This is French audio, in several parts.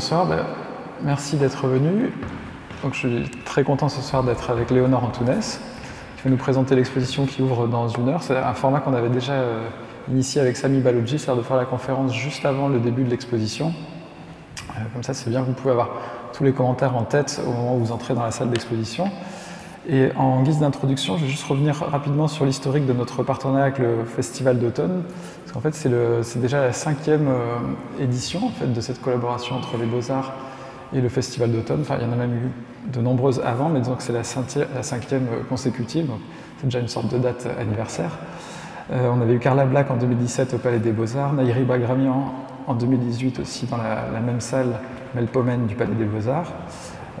bonsoir, ben, merci d'être venu. Je suis très content ce soir d'être avec Léonore Antounès, qui va nous présenter l'exposition qui ouvre dans une heure? C'est un format qu'on avait déjà euh, initié avec Sami Baloudji, c'est-à-dire de faire la conférence juste avant le début de l'exposition. Euh, comme ça, c'est bien, vous pouvez avoir tous les commentaires en tête au moment où vous entrez dans la salle d'exposition. Et en guise d'introduction, je vais juste revenir rapidement sur l'historique de notre partenariat avec le Festival d'automne. Parce qu'en fait, c'est déjà la cinquième euh, édition de cette collaboration entre les Beaux-Arts et le Festival d'automne. Enfin, il y en a même eu de nombreuses avant, mais disons que c'est la, cinquième euh, consécutive. Donc, c'est déjà une sorte de date anniversaire. Euh, on avait eu Carla Black en 2017 au Palais des Beaux-Arts, Nairi Bagramian en 2018 aussi dans la, même salle, Melpomène du Palais des Beaux-Arts.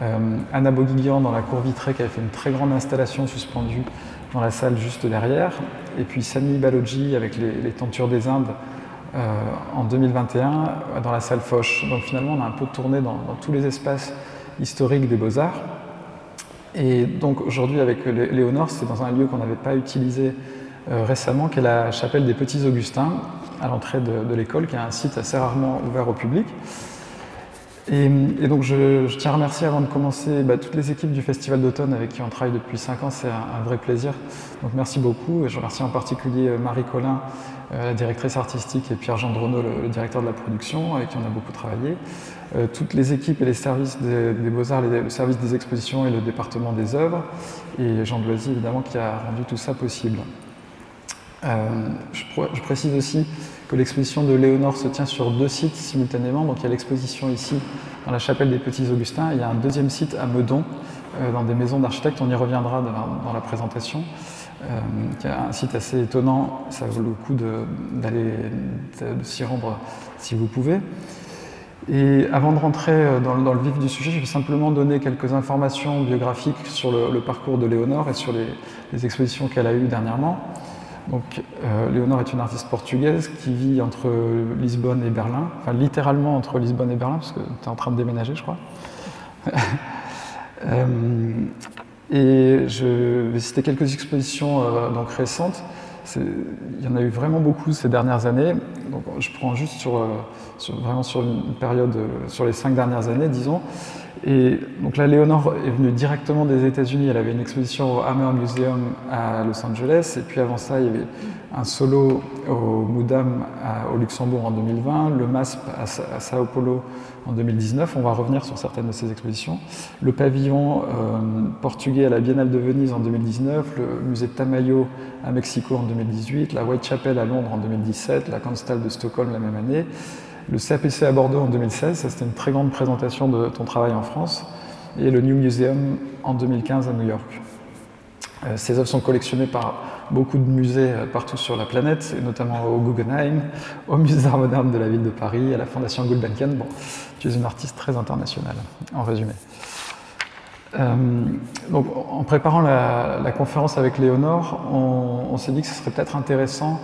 Euh, Anna Boguiglian dans la cour vitrée qui avait fait une très grande installation suspendue dans la salle juste derrière. Et puis Sami Baloji avec les, tentures des Indes euh, en 2021 dans la salle Foch. Donc finalement on a un peu tourné dans, tous les espaces historiques des beaux-arts. Et donc aujourd'hui avec Léonore, c'est dans un lieu qu'on n'avait pas utilisé euh, récemment, qui est la chapelle des Petits Augustins, à l'entrée de, l'école, qui est un site assez rarement ouvert au public. Et, donc je, tiens à remercier avant de commencer bah, toutes les équipes du Festival d'automne avec qui on travaille depuis 5 ans, c'est un, vrai plaisir. Donc merci beaucoup. Et je remercie en particulier euh, Marie Collin, euh, la directrice artistique, et Pierre Jean le, directeur de la production, avec qui on a beaucoup travaillé. Euh, toutes les équipes et les services des, Beaux-Arts, le service des expositions et le département des œuvres, et Jean Bloisy évidemment qui a rendu tout ça possible. Je, je précise aussi que l'exposition de Léonore se tient sur deux sites simultanément. Donc il y a l'exposition ici dans la chapelle des Petits Augustins et il y a un deuxième site à Meudon, euh, dans des maisons d'architectes. On y reviendra dans, la présentation. Euh, qui est un site assez étonnant. Ça vaut le coup d'aller s'y rendre si vous pouvez. Et avant de rentrer euh, dans, le vif du sujet, je vais simplement donner quelques informations biographiques sur le, parcours de Léonore et sur les, les expositions qu'elle a eues dernièrement. Donc, euh, Léonore est une artiste portugaise qui vit entre Lisbonne et Berlin, enfin littéralement entre Lisbonne et Berlin, parce que tu es en train de déménager, je crois. Euh, et je vais citer quelques expositions euh, donc récentes. Il y en a eu vraiment beaucoup ces dernières années. Donc, je prends juste sur, vraiment sur une période, sur les cinq dernières années, disons. Et donc là, Léonore est venue directement des États-Unis. Elle avait une exposition au Hammer Museum à Los Angeles. Et puis avant ça, il y avait un solo au Moudam au Luxembourg en 2020, le MASP à, Sao Paulo en 2019. On va revenir sur certaines de ces expositions. Le pavillon euh, portugais à la Biennale de Venise en 2019, le musée Tamayo à Mexico en 2018, la Whitechapel à Londres en 2017, la Constal de Stockholm la même année le CAPC à Bordeaux en 2016, ça c'était une très grande présentation de ton travail en France, et le New Museum en 2015 à New York. Euh, ces œuvres sont collectionnées par beaucoup de musées euh, partout sur la planète, et notamment au Guggenheim, au Musée d'art moderne de la ville de Paris, à la Fondation Gulbenkian. Bon, tu es une artiste très internationale, en résumé. Euh, donc, en préparant la, conférence avec Léonore, on, s'est dit que ce serait peut-être intéressant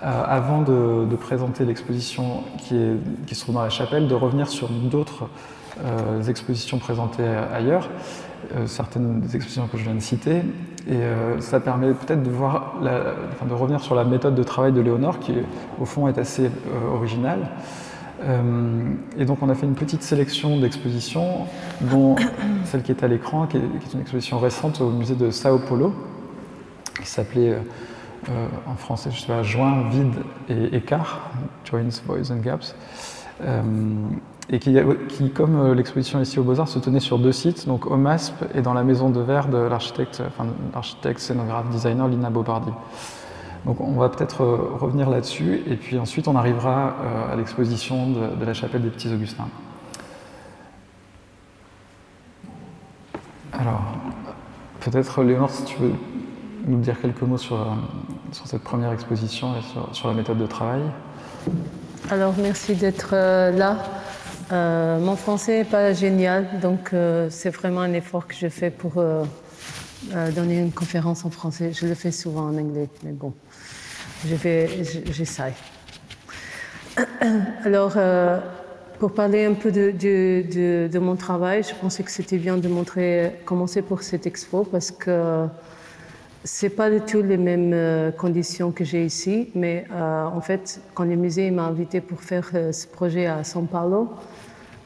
avant de, présenter l'exposition qui, se trouve dans la chapelle, de revenir sur d'autres euh, expositions présentées ailleurs, euh, certaines des expositions que je viens de citer. Et ça permet peut-être de, voir de revenir sur la méthode de travail de Léonore, qui au fond est assez originale. et donc on a fait une petite sélection d'expositions, dont celle qui est à l'écran, qui, qui, est une exposition récente au musée de Sao Paulo, qui s'appelait euh, en français, je sais pas, joint, vide et écart, joins, voids and gaps, euh, et qui, qui comme euh, l'exposition ici au Beaux-Arts, se tenait sur deux sites, donc au MASP et dans la maison de verre de l'architecte, enfin, l'architecte scénographe designer Lina Bobardi. Donc on va peut-être revenir là-dessus, et puis ensuite on arrivera à l'exposition de, de, la chapelle des Petits Augustins. Alors, peut-être Léonore, si tu veux nous dire quelques mots sur, sur cette première exposition et sur, la méthode de travail Alors, merci d'être euh, là. Euh, mon français n'est pas génial, donc euh, c'est vraiment un effort que je fais pour donner une conférence en français. Je le fais souvent en anglais, mais bon, j'essaie. Alors, euh, pour parler un peu de, mon travail, je pensais que c'était bien de montrer, commencer pour cette expo parce que c'est pas du tout les mêmes euh, conditions que j'ai ici, mais euh, en fait, quand le musée m'a invité pour faire ce projet à São Paulo,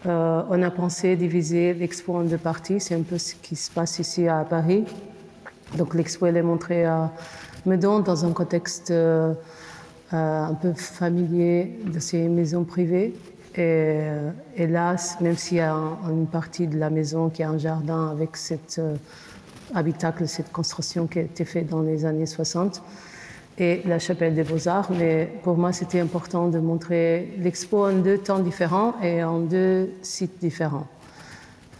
on a pensé diviser l'expo en deux parties. C'est un peu ce qui se passe ici à Paris. Donc l'expo est montrée à Meudon dans un contexte euh, un peu familier de ces maisons privées. Et, et là, même s'il y a une partie de la maison qui a un jardin avec cet euh, habitacle, cette construction qui a été faite dans les années 60, et la chapelle des beaux-arts. Mais pour moi, c'était important de montrer l'expo en deux temps différents et en deux sites différents.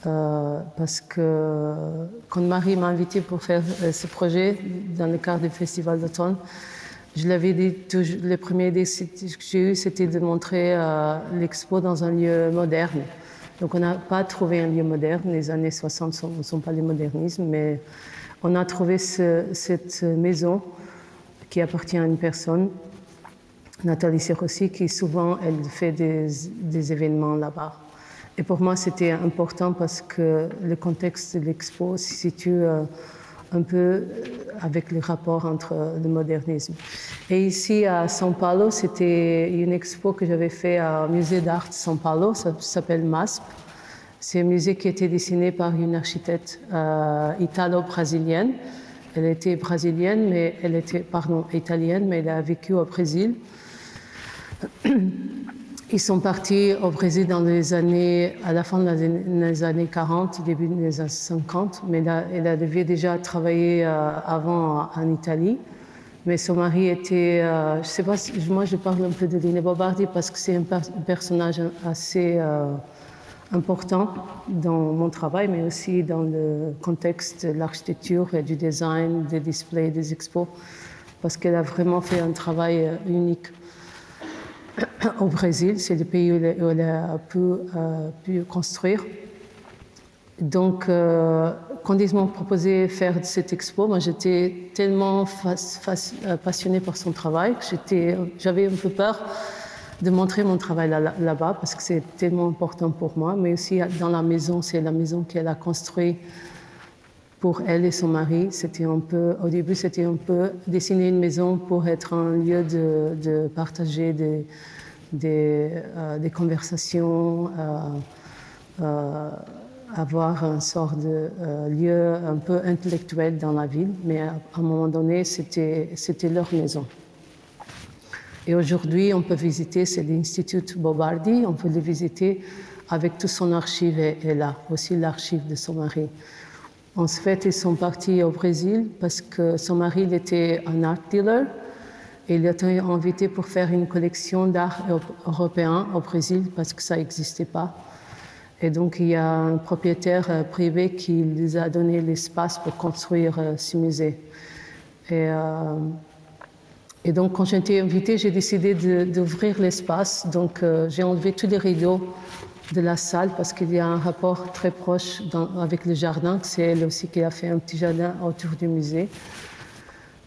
Euh, parce que quand Marie m'a invité pour faire ce projet dans le cadre du Festival d'automne, je l'avais dit, les premiers idées que j'ai eues, c'était de montrer euh, l'expo dans un lieu moderne. Donc on n'a pas trouvé un lieu moderne, les années 60 ne sont, pas les modernismes, mais on a trouvé cette maison qui appartient à une personne, Nathalie Sirossi, qui souvent elle fait des, des événements là-bas. Et pour moi, c'était important parce que le contexte de l'expo se situe euh, un peu euh, avec le rapport entre le modernisme. Et ici à São Paulo, c'était une expo que j'avais fait au musée d'art São Paulo, ça s'appelle MASP. C'est un musée qui a été dessiné par une architecte euh, italo-brésilienne. Elle était brésilienne, mais elle était, pardon, italienne, mais elle a vécu au Brésil. Ils sont partis au Brésil dans les années, à la fin des années 40, début des années 50, mais elle avait déjà travaillé euh, avant en Italie. Mais son mari était, euh, je sais pas, moi je parle un peu de Lina Bobardi parce que c'est un, personnage assez euh, important dans mon travail, mais aussi dans le contexte de l'architecture et du design, des displays, des expos, parce qu'elle a vraiment fait un travail unique au Brésil. C'est le pays où elle, a pu, euh, construire. Donc, euh, quand ils m'ont proposé de faire cette expo, moi j'étais tellement euh, passionnée par son travail que j'avais un peu peur de montrer mon travail là-bas parce que c'est tellement important pour moi, mais aussi dans la maison, c'est la maison qu'elle a construite pour elle et son mari. C'était un peu, au début, c'était un peu dessiner une maison pour être un lieu de, partager des, euh, conversations, euh, euh, avoir un sort de lieu un peu intellectuel dans la ville. Mais à, un moment donné, c'était, c'était leur maison. Et aujourd'hui, on peut visiter, c'est l'Institut Bobardi, on peut le visiter avec tout son archive et, là, aussi l'archive de son mari. En fait, ils sont partis au Brésil parce que son mari était un art dealer et il a été invité pour faire une collection d'art européen au Brésil parce que ça n'existait pas. Et donc il y a un propriétaire euh, privé qui les a donné l'espace pour construire euh, ce musée. Et, euh, et donc quand été invitée, j'ai décidé d'ouvrir l'espace. Donc j'ai enlevé tous les rideaux de la salle parce qu'il y a un rapport très proche avec le jardin. C'est elle aussi qui a fait un petit jardin autour du musée.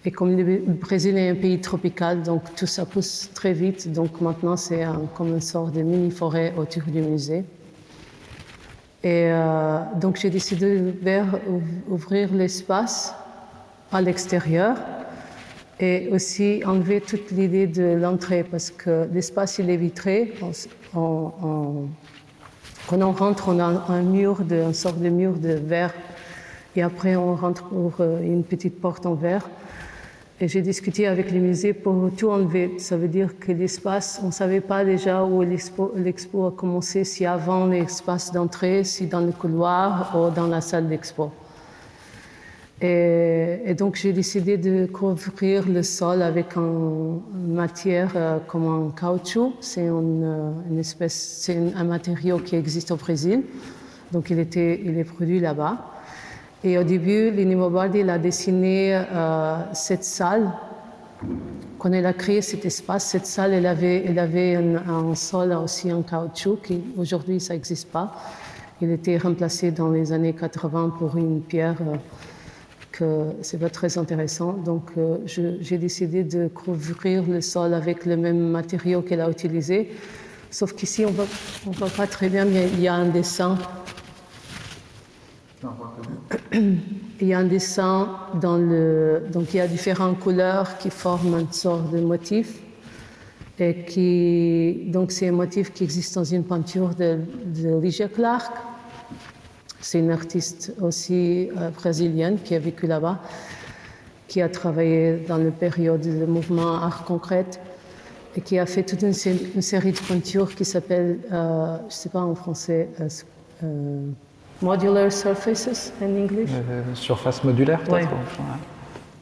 Et comme le Brésil est un pays tropical, donc tout ça pousse très vite. Donc maintenant, c'est comme une sorte de mini-forêt autour du musée. Et euh, donc j'ai décidé d'ouvrir l'espace à l'extérieur et aussi enlever toute l'idée de l'entrée parce que l'espace il est vitré. on, quand on rentre, on a un mur, de, une sorte de mur de verre, et après on rentre pour euh, une petite porte en verre. Et j'ai discuté avec les musées pour tout enlever. Ça veut dire que l'espace, on ne savait pas déjà où l'expo a commencé, si avant l'espace d'entrée, si dans le couloir ou dans la salle d'expo. Et, donc j'ai décidé de couvrir le sol avec une matière euh, comme un caoutchouc. C'est une, euh, espèce, c'est un matériau qui existe au Brésil. Donc il, était, il est produit là-bas. Et au début, Lini Mobardi a dessiné euh, cette salle. Quand elle a créé cet espace, cette salle, elle avait, elle avait un, sol aussi en caoutchouc aujourd'hui ça n'existe pas. Il était remplacé dans les années 80 pour une pierre que c'est pas très intéressant. Donc euh, j'ai décidé de couvrir le sol avec le même matériau qu'elle a utilisé. Sauf qu'ici, on ne voit pas très bien, mais il y a un dessin. Il y a un dessin dans le. Donc il y a différentes couleurs qui forment une sorte de motif. Et qui. Donc c'est un motif qui existe dans une peinture de, de Ligia Clark c'est une artiste aussi euh, brésilienne qui a vécu là-bas, qui a travaillé dans la période du mouvement art concrète et qui a fait toute une, série de peintures qui s'appelle, euh, je ne sais pas en français, euh, Modular Surfaces en anglais. surface modulaire, peut-être.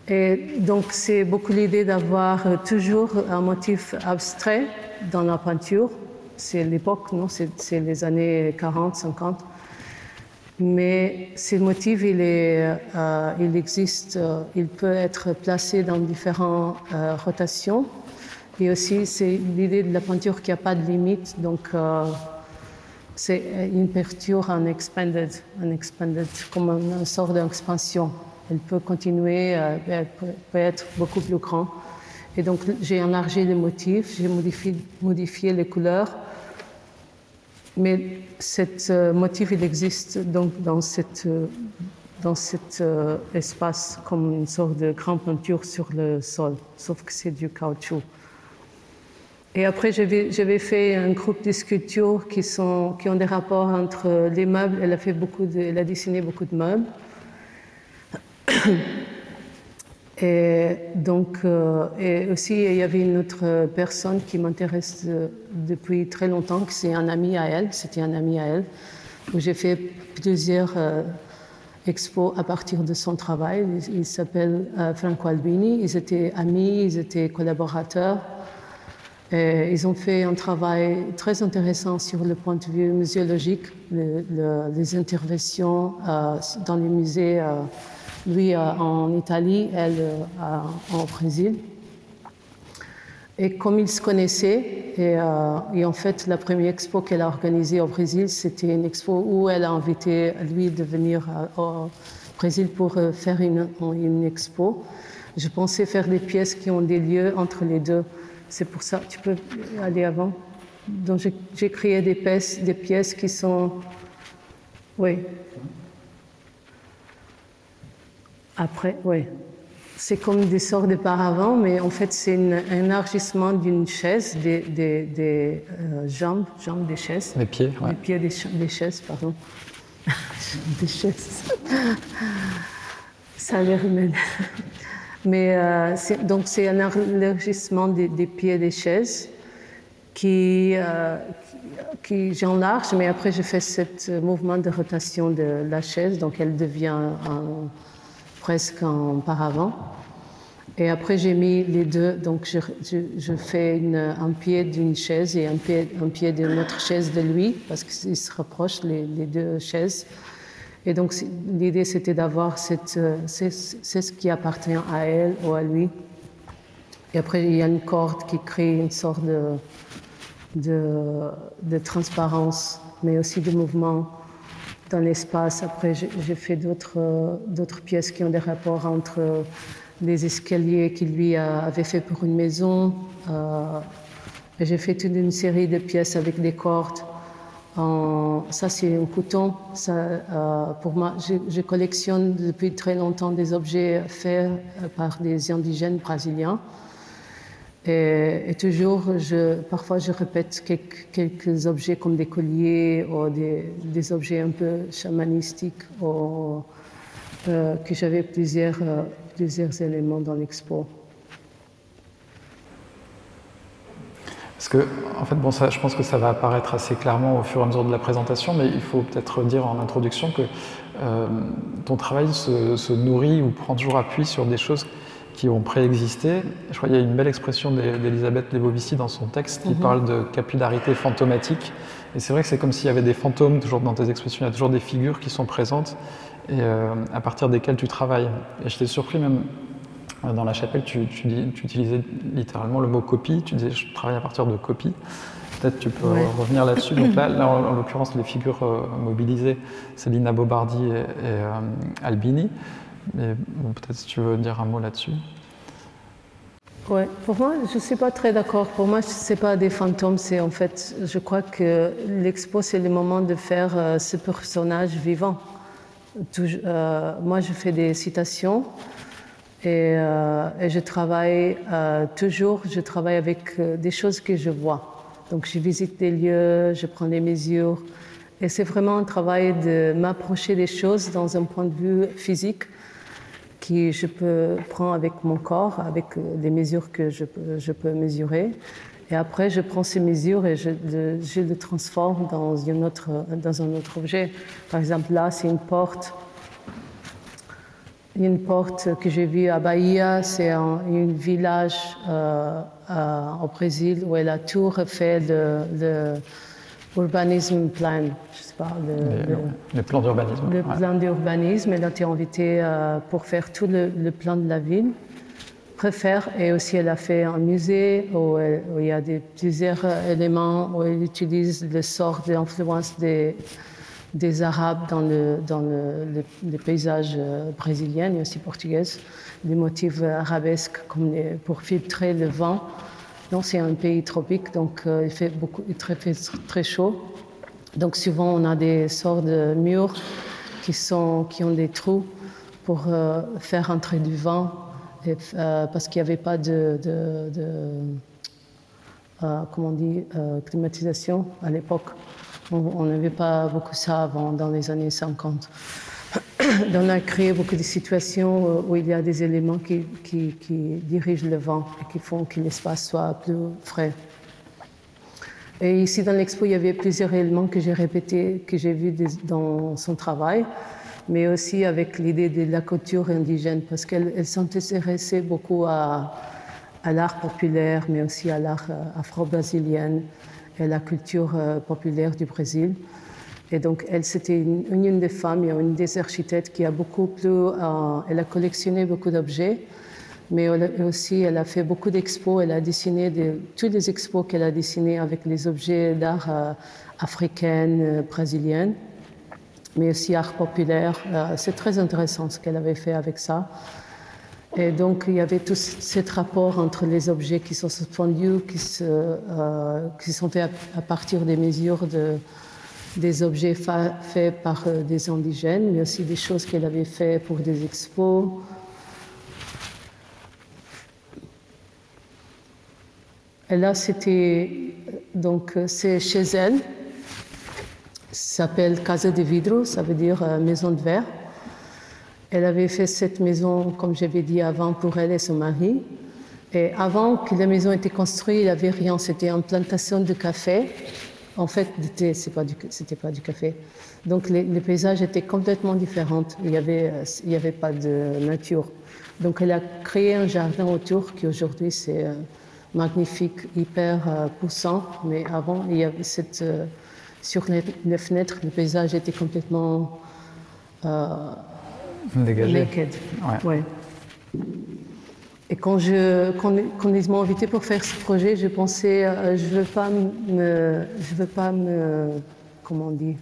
Et donc, c'est beaucoup l'idée d'avoir toujours un motif abstrait dans la peinture. C'est l'époque, non? C'est les années 40, 50. Mais ce motif, il, euh, existe, euh, il peut être placé dans différentes euh, rotations. Et aussi, c'est l'idée de la peinture qui n'a pas de limite. Donc, c'est une peinture en expanded, en expanded, comme une sorte d'expansion. Elle peut continuer, elle peut être beaucoup plus grande. Et donc, j'ai élargi les motifs, j'ai modifié les couleurs mais ce euh, motif, il existe donc dans cet euh, dans cet euh, espace comme une sorte de grande peinture sur le sol, sauf que c'est du caoutchouc. Et après, j'avais fait un groupe de sculptures qui, sont, qui ont des rapports entre les meubles. Elle a, fait beaucoup de, elle a dessiné beaucoup de meubles. Et donc, euh, aussi, il y avait une autre personne qui m'intéresse depuis très longtemps, qui c'est un ami à elle, c'était un ami à elle, où j'ai fait plusieurs euh, expos à partir de son travail. Il, s'appelle euh, Franco Albini, ils étaient amis, ils étaient collaborateurs. Ils ont fait un travail très intéressant sur le point de vue muséologique, les interventions dans les musées lui en Italie, elle au Brésil. Et comme ils se connaissaient, et, euh, en fait, la première expo qu'elle a organisée au Brésil, c'était une expo où elle a invité lui de venir euh, au Brésil pour euh, faire une, une, expo. Je pensais faire des pièces qui ont des lieux entre les deux. C'est pour ça, tu peux aller avant. Donc j'ai créé des pièces qui sont, oui, après, oui. C'est comme des sortes de paravents, mais en fait, c'est un élargissement d'une chaise, des, des, euh, jambes, jambes des chaises. Les pieds, oui. Les pieds des, chaises, pardon. des chaises. Ça a l'air humain. Mais euh, donc, c'est un élargissement des, pieds des chaises qui, euh, qui j'enlarge, mais après, je fais ce mouvement de rotation de la chaise, donc elle devient un presque en paravent. Et après, j'ai mis les deux. Donc, je, fais un pied d'une chaise et un pied, un pied d'une autre chaise de lui, parce qu'ils se rapprochent, les, deux chaises. Et donc, l'idée, c'était d'avoir cette. C'est ce qui appartient à elle ou à lui. Et après, il y a une corde qui crée une sorte de, de, de transparence, mais aussi de mouvement dans l'espace. Après, j'ai fait d'autres pièces qui ont des rapports entre les escaliers qu'il lui avait fait pour une maison. Euh, j'ai fait toute une série de pièces avec des cordes. ça, c'est un coton. Euh, pour moi, je, je, collectionne depuis très longtemps des objets faits par des indigènes brésiliens. Et, toujours, parfois, je répète quelques, objets comme des colliers ou des, objets un peu chamanistiques ou, euh, que j'avais plusieurs, euh, plusieurs éléments dans l'expo. Parce que, en fait, bon, je pense que ça va apparaître assez clairement au fur et à mesure de la présentation, mais il faut peut-être dire en introduction que euh, ton travail se, nourrit ou prend toujours appui sur des choses qui ont préexisté. Je crois qu'il y a une belle expression d'Elisabeth Lebovici dans son texte qui mhm. parle de capillarité fantomatique. Et c'est vrai que c'est comme s'il y avait des fantômes toujours dans tes expressions, il y a toujours des figures qui sont présentes et euh, à partir desquelles tu travailles. Et je t'ai surpris même euh, dans la chapelle, tu, tu, tu, utilisais littéralement le mot copie, tu disais je travaille à partir de copie. Peut-être tu peux revenir là-dessus. Donc là, en, l'occurrence, les figures euh, mobilisées, c'est Lina Bobardi et, et Albini. Mais peut-être si tu veux dire un mot là-dessus. Ouais, pour moi, je ne suis pas très d'accord. Pour moi, ce n'est pas des fantômes, c'est en fait, je crois que l'expo, c'est le moment de faire euh, ce personnage vivant. Euh, moi, je fais des citations et, euh, et je travaille toujours, je travaille avec des choses que je vois. Donc, je visite des lieux, je prends des mesures. Et c'est vraiment un travail de m'approcher des choses dans un point de vue physique qui je peux prendre avec mon corps, avec les mesures que je je peux mesurer. Et après, je prends ces mesures et je, je les transforme dans, une autre, dans un autre objet. Par exemple, là, c'est une porte. Une porte que j'ai vue à Bahia, c'est un, village euh, au Brésil où la tour fait le urbanisme plan, je sais pas, le, le, plan d'urbanisme. Le plan d'urbanisme, elle a été invitée euh, pour faire tout le, plan de la ville. Préfère, et aussi elle a fait un musée où, il y a des, plusieurs éléments où elle utilise le sort d'influence des, des Arabes dans le, dans le, le, paysage euh, brésilien et aussi portugais, des motifs arabesques comme pour filtrer le vent c'est un pays tropique, donc euh, il fait beaucoup, très, très chaud. Donc souvent, on a des sortes de murs qui, sont, qui ont des trous pour euh, faire entrer du vent, euh, parce qu'il n'y avait pas de, comment on climatisation à l'époque. On n'avait pas beaucoup ça avant, dans les années 50. On a créé beaucoup de situations euh, où il y a des éléments qui, dirigent le vent et qui font que l'espace soit plus frais. Et ici, dans l'expo, il y avait plusieurs éléments que j'ai répétés, que j'ai vus dans son travail, mais aussi avec l'idée de la couture indigène, parce qu'elle s'intéressait beaucoup à, à l'art populaire, mais aussi à l'art euh, afro-brésilien et à la culture euh, populaire du Brésil. Et donc, elle, c'était une, des femmes, une des architectes qui a beaucoup plus. Euh, elle a collectionné beaucoup d'objets, mais aussi elle a fait beaucoup d'expos. Elle a dessiné de, tous les expos qu'elle a dessinés avec les objets d'art euh, africain, euh, brésilien, mais aussi art populaire. c'est très intéressant ce qu'elle avait fait avec ça. Et donc, il y avait tout ce rapport entre les objets qui sont suspendus, qui, se, qui sont faits à partir des mesures de des objets faits par euh, des indigènes, mais aussi des choses qu'elle avait faites pour des expos. Et là, c'était donc c'est chez elle. S'appelle Casa de Vidro, ça veut dire euh, maison de verre. Elle avait fait cette maison, comme j'avais dit avant, pour elle et son mari. Et avant que la maison ait été construite, il n'y avait rien. C'était une plantation de café en fait, l'été, ce n'était pas, du café. Donc les, paysages étaient complètement différents. Il n'y avait, il avait pas de nature. Donc elle a créé un jardin autour qui aujourd'hui c'est euh, magnifique, hyper euh, poussant. Mais avant, il y avait cette, euh, sur les, fenêtres, le paysage était complètement dégagé. Naked. Ouais. Et quand, je, quand, ils m'ont invité pour faire ce projet, je pensais, euh, je ne veux pas me, je veux pas me, comment on dit,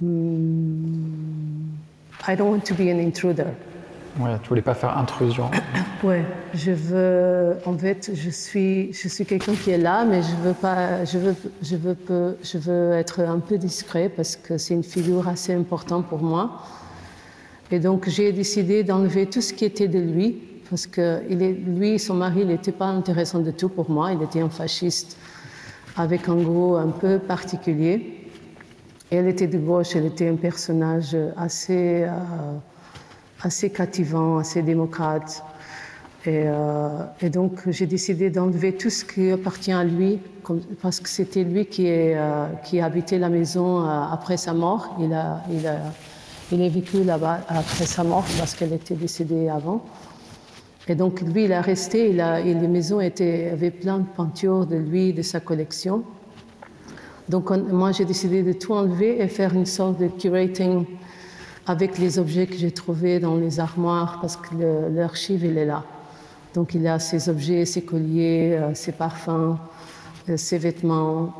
hmm, I don't want to be an intruder. Ouais, tu voulais pas faire intrusion. ouais, je veux, en fait, je suis, je suis quelqu'un qui est là, mais je veux pas, je veux, je veux, je veux être un peu discret parce que c'est une figure assez importante pour moi. Et donc j'ai décidé d'enlever tout ce qui était de lui parce que est, lui, son mari, il n'était pas intéressant du tout pour moi. Il était un fasciste avec un goût un peu particulier. elle était de gauche, elle était un personnage assez, euh, assez captivant, assez démocrate. Et, euh, et donc j'ai décidé d'enlever tout ce qui appartient à lui, parce que c'était lui qui, est, euh, habitait la maison après sa mort. Il a, il a, il a vécu là-bas après sa mort parce qu'elle était décédée avant. Et donc, lui, il a resté, et les maisons avaient plein de peintures de lui, de sa collection. Donc, moi, j'ai décidé de tout enlever et faire une sorte de curating avec les objets que j'ai trouvés dans les armoires, parce que l'archive, il est là. Donc, il a ses objets, ses colliers, euh, ses parfums, ses vêtements.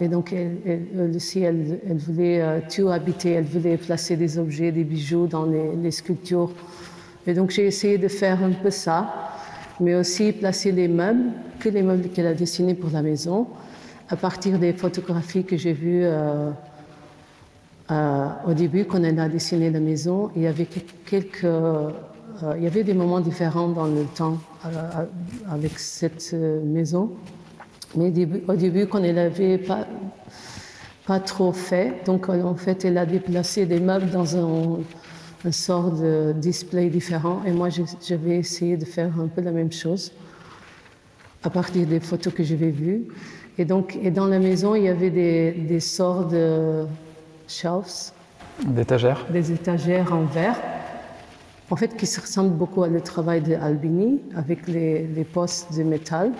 et donc, elle, aussi, elle, voulait tout habiter. Elle voulait placer des objets, des bijoux dans les sculptures. Et donc, j'ai essayé de faire un peu ça, mais aussi placer les meubles, que les meubles qu'elle a dessinés pour la maison, à partir des photographies que j'ai vues. Euh, au début, quand elle a dessiné la maison, il y avait quelques, euh, il y avait des moments différents dans le temps euh, avec cette maison. Mais au début, quand elle n'avait pas, pas trop fait, donc en fait, elle a déplacé des meubles dans un, un sort de display différent. Et moi, j'avais essayé de faire un peu la même chose à partir des photos que j'avais vues. Et donc, et dans la maison, il y avait des, des sorts de shelves. Des étagères Des étagères en verre. En fait, qui se ressemblent beaucoup au travail d'Albini, avec les, postes de métal.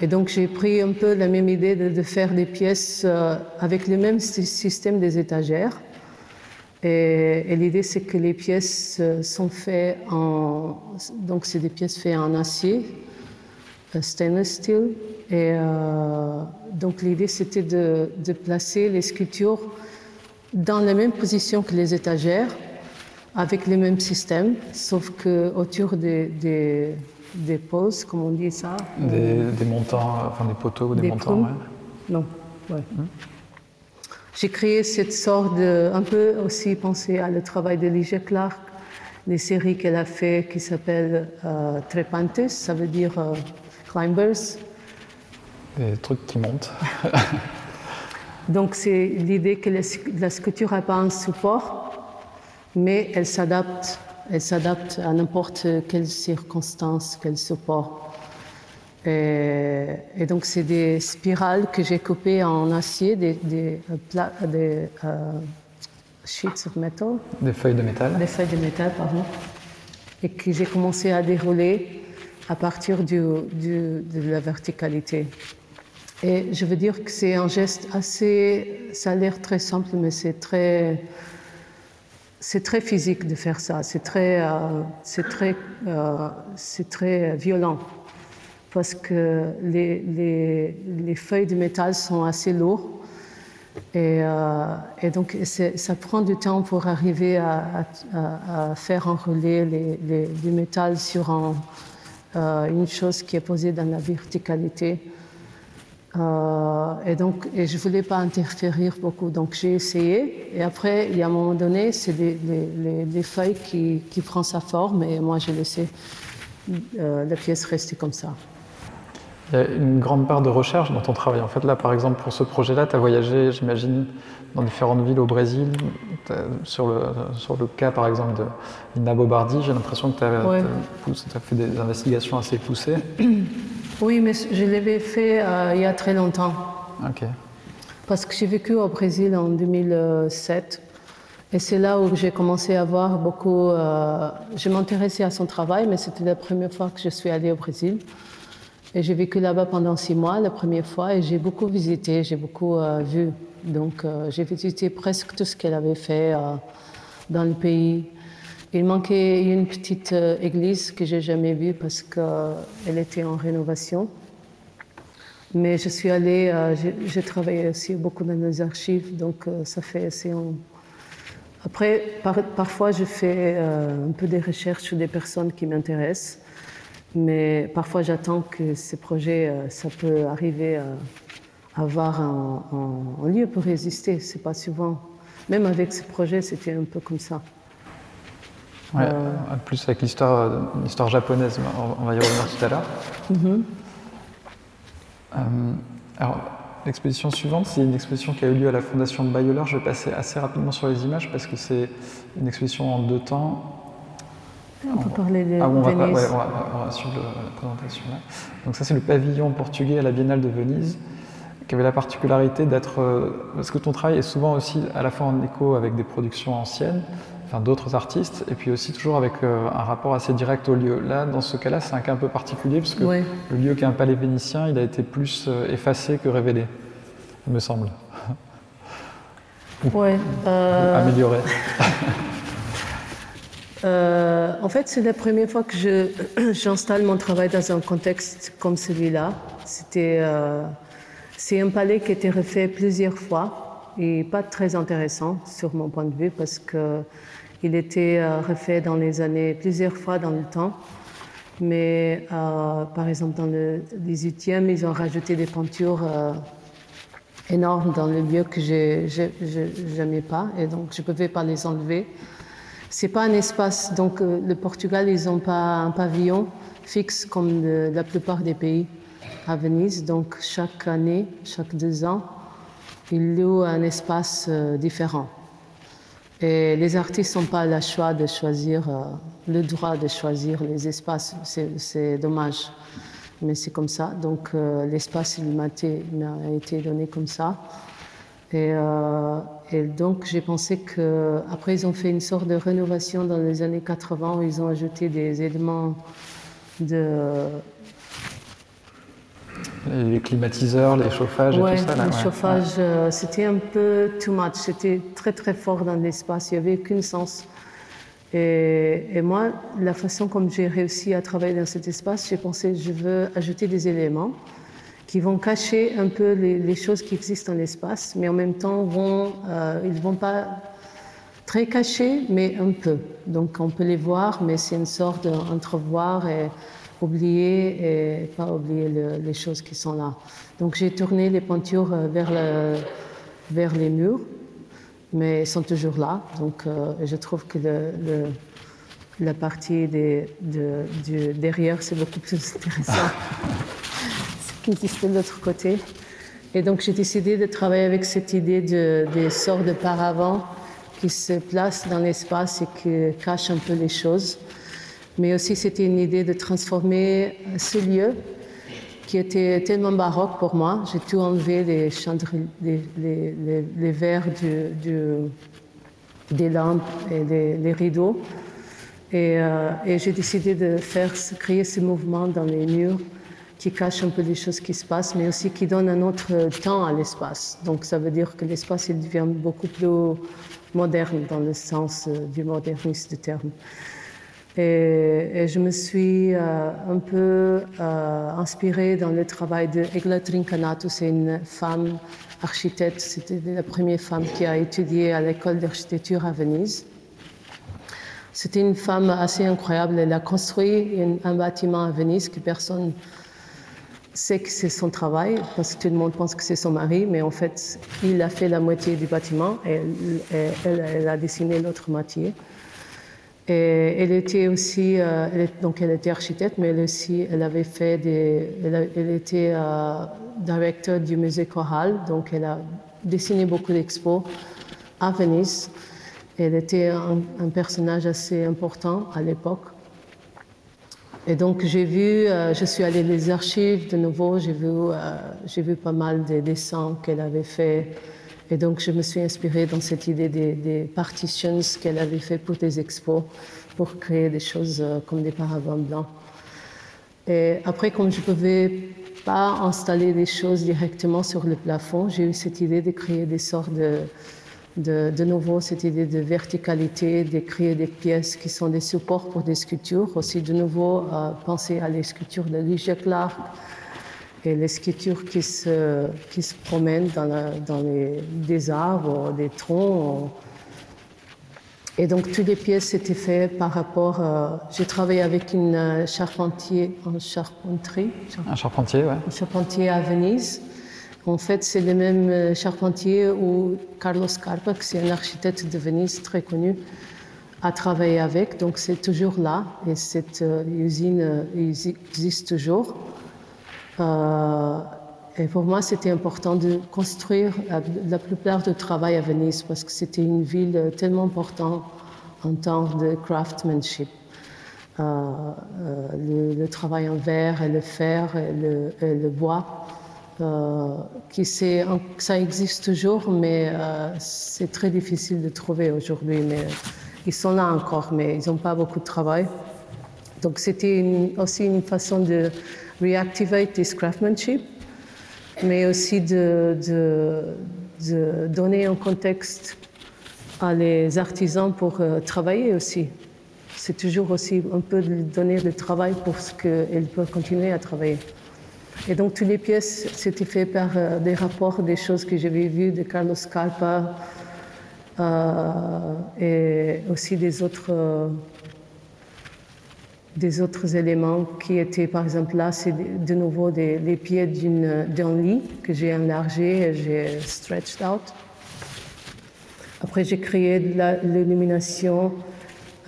Et donc, j'ai pris un peu la même idée de, faire des pièces euh, avec le même système des étagères. Et, l'idée, c'est que les pièces euh, sont faites en. Donc, c'est des pièces faites en acier, euh, stainless steel, et euh, donc l'idée, c'était de, placer les sculptures dans la même position que les étagères, avec les mêmes systèmes, sauf que autour des, des, poses, comme on dit ça. Des, montants, enfin des poteaux ou des, montants, Non, ouais. Hum. J'ai créé cette sorte de. un peu aussi penser à le travail de Ligia Clark, les séries qu'elle a fait qui s'appellent euh, Trepantes, ça veut dire euh, climbers. Des trucs qui montent. Donc c'est l'idée que la sculpture n'a pas un support, mais elle s'adapte. Elle s'adapte à n'importe quelle circonstance, quel support. Et, donc c'est des spirales que j'ai coupées en acier, des, des, des euh, sheets of metal. Des feuilles de métal. Des feuilles de métal, pardon. Et que j'ai commencé à dérouler à partir du, de la verticalité. Et je veux dire que c'est un geste assez. Ça a l'air très simple, mais c'est très. C'est très physique de faire ça. C'est très, euh, c'est très, euh, c'est très violent parce que les, les, les, feuilles de métal sont assez lourdes et, euh, et donc ça prend du temps pour arriver à, à, faire enrouler les, les, métal sur un, une chose qui est posée dans la verticalité. Euh, et donc, et je ne voulais pas interférer beaucoup, donc j'ai essayé. Et après, il y a un moment donné, c'est les, feuilles qui, qui prennent sa forme, et moi j'ai laissé euh, la pièce rester comme ça. Il y a une grande part de recherche dans ton travail. En fait, là, par exemple, pour ce projet-là, tu as voyagé, j'imagine, dans différentes villes au Brésil. Sur le, sur le cas, par exemple, de Lina Bobardi, j'ai l'impression que tu as, as, fait des investigations assez poussées. Oui, mais je l'avais fait euh, il y a très longtemps. Ok. Parce que j'ai vécu au Brésil en 2007. Et c'est là où j'ai commencé à voir beaucoup. Euh, je m'intéressais à son travail, mais c'était la première fois que je suis allée au Brésil. J'ai vécu là-bas pendant six mois, la première fois, et j'ai beaucoup visité, j'ai beaucoup euh, vu. Donc j'ai visité presque tout ce qu'elle avait fait dans le pays. Il manquait une petite euh, église que j'ai jamais vue parce qu'elle était en rénovation. Mais je suis allée, euh, j'ai travaillé aussi beaucoup dans les archives, donc euh, ça fait assez. Après, parfois, je fais un peu des recherches sur des personnes qui m'intéressent, mais parfois j'attends que ces projets, ça peut arriver à avoir un, un lieu pour résister. C'est pas souvent. Même avec ce projet, c'était un peu comme ça. Ouais, euh, plus avec l'histoire, l'histoire japonaise, on va y revenir tout à l'heure. Mm-hmm. Euh, alors, l'exposition suivante, c'est une exposition qui a eu lieu à la Fondation de. Je vais passer assez rapidement sur les images parce que c'est une exposition en deux temps. On peut parler de ah, on va, ouais, on va, sur la présentation là. Donc ça, c'est le pavillon portugais à la Biennale de Venise qui avait la particularité d'être... Euh, parce que ton travail est souvent aussi à la fois en écho avec des productions anciennes, enfin, d'autres artistes, et puis aussi toujours avec euh, un rapport assez direct au lieu. Là, dans ce cas-là, c'est un cas un peu particulier, parce que le lieu qui est un palais vénitien, il a été plus euh, effacé que révélé, il me semble. Ouais, euh... Amélioré. En fait, c'est la première fois que j'installe mon travail dans un contexte comme celui-là. C'était, c'est un palais qui a été refait plusieurs fois et pas très intéressant sur mon point de vue parce que il était refait dans les années plusieurs fois dans le temps. Mais euh, par exemple, dans le 18e, ils ont rajouté des peintures euh, énormes dans le lieu que je n'aimais pas, et donc je ne pouvais pas les enlever. C'est pas un espace, donc euh, le Portugal, ils n'ont pas un pavillon fixe comme la plupart des pays à Venise. Donc chaque année, chaque deux ans, ils louent un espace différent. Et les artistes n'ont pas le choix de choisir, euh, le droit de choisir les espaces. C'est dommage, mais c'est comme ça. Donc euh, l'espace il m'a été donné comme ça. Et, euh, et donc j'ai pensé qu'après ils ont fait une sorte de rénovation dans les années 80 où ils ont ajouté des éléments de les climatiseurs, les chauffages et tout ça. Là, le chauffage, euh, c'était un peu too much. C'était très très fort dans l'espace. Il n'y avait aucun sens. Et, moi, la façon comme j'ai réussi à travailler dans cet espace, j'ai pensé, je veux ajouter des éléments qui vont cacher un peu les, choses qui existent dans l'espace, mais en même temps, vont, euh, ils ne vont pas très cachés, mais un peu. Donc on peut les voir, mais c'est une sorte d'entrevoir et oublier et pas oublier les choses qui sont là. Donc j'ai tourné les peintures euh, vers, le, vers les murs, mais elles sont toujours là. Donc euh, je trouve que la partie des, derrière, c'est beaucoup plus intéressant. Qui existe de l'autre côté. Et donc j'ai décidé de travailler avec cette idée de, des sorts de paravent qui se placent dans l'espace et qui cachent un peu les choses mais aussi c'était une idée de transformer ce lieu qui était tellement baroque pour moi. J'ai tout enlevé, les, les, les, verres des lampes et les, rideaux. Et, euh, et j'ai décidé de faire créer ce mouvement dans les murs qui cache un peu les choses qui se passent, mais aussi qui donne un autre temps à l'espace. Donc ça veut dire que l'espace il devient beaucoup plus moderne dans le sens euh, du modernisme du terme. Et, je me suis euh, un peu euh, inspirée dans le travail de Egla Trincanato. C'est une femme architecte. C'était la première femme qui a étudié à l'école d'architecture à Venise. C'était une femme assez incroyable. Elle a construit un bâtiment à Venise que personne sait que c'est son travail, parce que tout le monde pense que c'est son mari, mais en fait, il a fait la moitié du bâtiment et elle, a dessiné l'autre moitié. Et elle était aussi, euh, donc elle était architecte, mais elle aussi, elle avait fait des, elle, était euh, directeur du musée choral, donc elle a dessiné beaucoup d'expos à Venise. Elle était un, personnage assez important à l'époque. Et donc j'ai vu, euh, je suis allée les archives de nouveau, j'ai vu, j'ai vu pas mal de dessins qu'elle avait fait et donc, je me suis inspirée dans cette idée des, partitions qu'elle avait fait pour des expos, pour créer des choses euh, comme des paravents blancs. Et après, comme je ne pouvais pas installer des choses directement sur le plafond, j'ai eu cette idée de créer des sortes de, de, de, nouveau cette idée de verticalité, de créer des pièces qui sont des supports pour des sculptures, aussi de nouveau euh, penser à les sculptures de Ligia Clark, et les sculptures qui se, qui se promènent dans, dans les, des arbres, des troncs. Et donc, toutes les pièces étaient faites par rapport. Euh, j'ai travaillé avec une charpentier en charpenterie. Un charpentier, oui. Un charpentier à Venise. En fait, c'est le même charpentier où Carlos Carpa, qui est un architecte de Venise très connu, a travaillé avec. Donc, c'est toujours là. Et cette euh, usine euh, existe toujours. Euh, et pour moi, c'était important de construire la, plupart du travail à Venise parce que c'était une ville tellement importante en termes de craftsmanship. Euh, euh, le, travail en verre et le fer et le, bois, qui ça existe toujours, mais c'est très difficile de trouver aujourd'hui. Mais ils sont là encore, mais ils n'ont pas beaucoup de travail. Donc c'était aussi une façon de reactivate this craftsmanship, mais aussi de, donner un contexte à les artisans pour euh, travailler aussi. c'est toujours aussi un peu de donner le travail pour ce qu'elle peut continuer à travailler. Et donc, toutes les pièces, c'était fait par euh, des rapports, des choses que j'avais vues de Carlos Carpa euh, et aussi des autres, euh, des autres éléments qui étaient, par exemple, là, c'est de nouveau les pieds d'un lit que j'ai enlargé et j'ai stretched out. Après, j'ai créé l'illumination.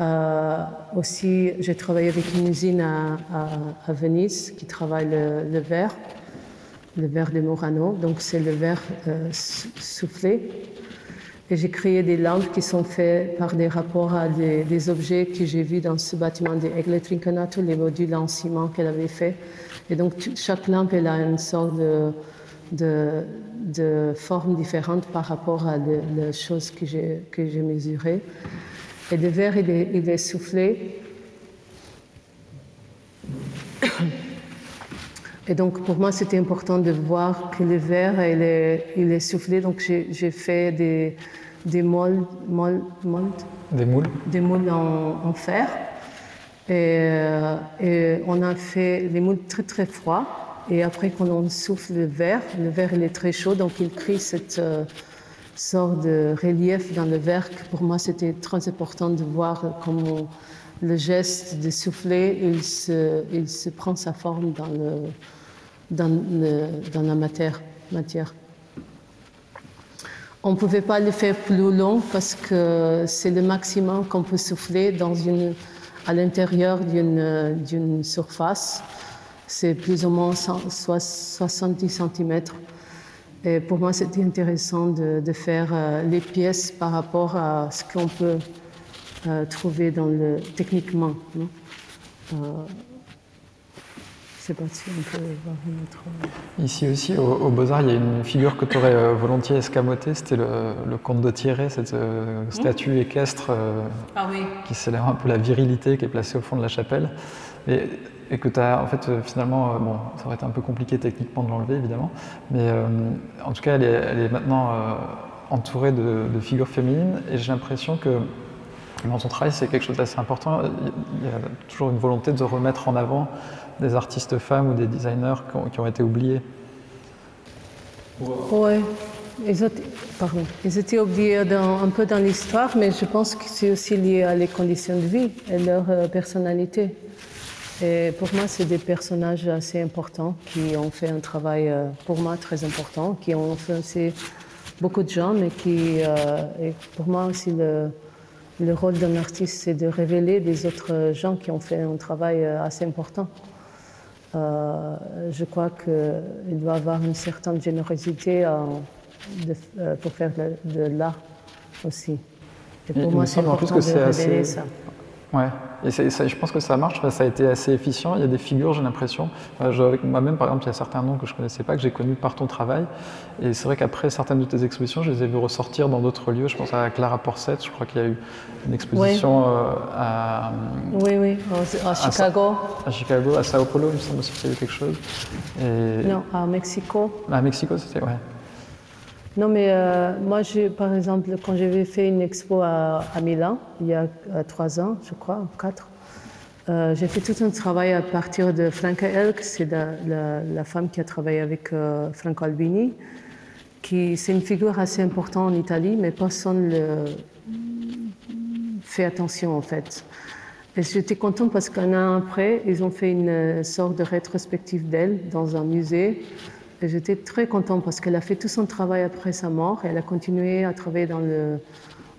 Euh, aussi, j'ai travaillé avec une usine à, Venise qui travaille le, verre, le verre de Murano. Donc, c'est le verre euh, soufflé. Et j'ai créé des lampes qui sont faites par des rapports à des, objets que j'ai vus dans ce bâtiment de Egle Trincanato, les modules en ciment qu'elle avait fait. Et donc, chaque lampe, a une sorte de, de, formes différentes par rapport à les choses que j'ai mesurées. Et le verre, il est, il est soufflé. Et donc, pour moi, c'était important de voir que le verre, il est, il est soufflé. Donc, j'ai, fait des, des moules Des moules en, en fer. Et, euh, et, on a fait des moules très, très froids. Et après, quand on souffle le verre, le verre il est très chaud, donc il crée cette sorte de relief dans le verre. pour moi, c'était très important de voir comment le geste de souffler, il se, il se prend sa forme dans, le, dans, le, dans la matière. matière. On ne pouvait pas le faire plus long parce que c'est le maximum qu'on peut souffler dans une, à l'intérieur d'une surface c'est plus ou moins 70 cm. Et pour moi, c'était intéressant de, faire euh, les pièces par rapport à ce qu'on peut euh, trouver dans le, techniquement. Non? Euh, sais pas si on peut voir une autre... Ici aussi, au, Beaux-Arts, il y a une figure que tu aurais volontiers escamotée, c'était le, comte de Thierry, cette statue équestre ah qui célèbre un peu la virilité qui est placée au fond de la chapelle. Et et que tu as, en fait, euh, finalement, euh, bon, ça aurait été un peu compliqué techniquement de l'enlever, évidemment, mais euh, en tout cas, elle est, elle est maintenant entourée de, figures féminines, et j'ai l'impression que dans ton travail, c'est quelque chose d'assez important. Il y a toujours une volonté de remettre en avant des artistes femmes ou des designers qui ont, été oubliés. Oui, ils, ils étaient oubliés un peu dans l'histoire, mais je pense que c'est aussi lié à les conditions de vie et leur personnalité. Et pour moi, c'est des personnages assez importants qui ont fait un travail, euh, pour moi, très important, qui ont influencé beaucoup de gens, mais qui, euh, et pour moi aussi, le, le rôle d'un artiste, c'est de révéler des autres gens qui ont fait un travail euh, assez important. je crois qu'il doit avoir une certaine générosité pour faire de, l'art aussi. Et pour moi, c'est important de révéler ça. Ouais, et je pense que ça marche, ça a été assez efficient. Il y a des figures, j'ai l'impression. Euh, moi-même, par exemple, il y a certains noms que je ne connaissais pas, que j'ai connus par ton travail. Et c'est vrai qu'après certaines de tes expositions, je les ai vus ressortir dans d'autres lieux. Je pense à Clara Porset, je crois qu'il y a eu une exposition euh, à. Oui, oui, à, Chicago. À, Chicago, à Sao Paulo, il me semble aussi qu'il y a eu quelque chose. Non, à Mexico. À Mexico, c'était, ouais. Non, mais euh, moi, par exemple, quand j'avais fait une expo à, Milan, il y a euh, trois ans, je crois, quatre, euh, j'ai fait tout un travail à partir de Franca Elk, c'est la, femme qui a travaillé avec Franco Albini, qui c'est une figure assez importante en Italie, mais personne ne fait attention en fait. Et j'étais contente parce qu'un an après, ils ont fait une sorte de rétrospective d'elle dans un musée j'étais très contente parce qu'elle a fait tout son travail après sa mort. Elle a continué à travailler dans le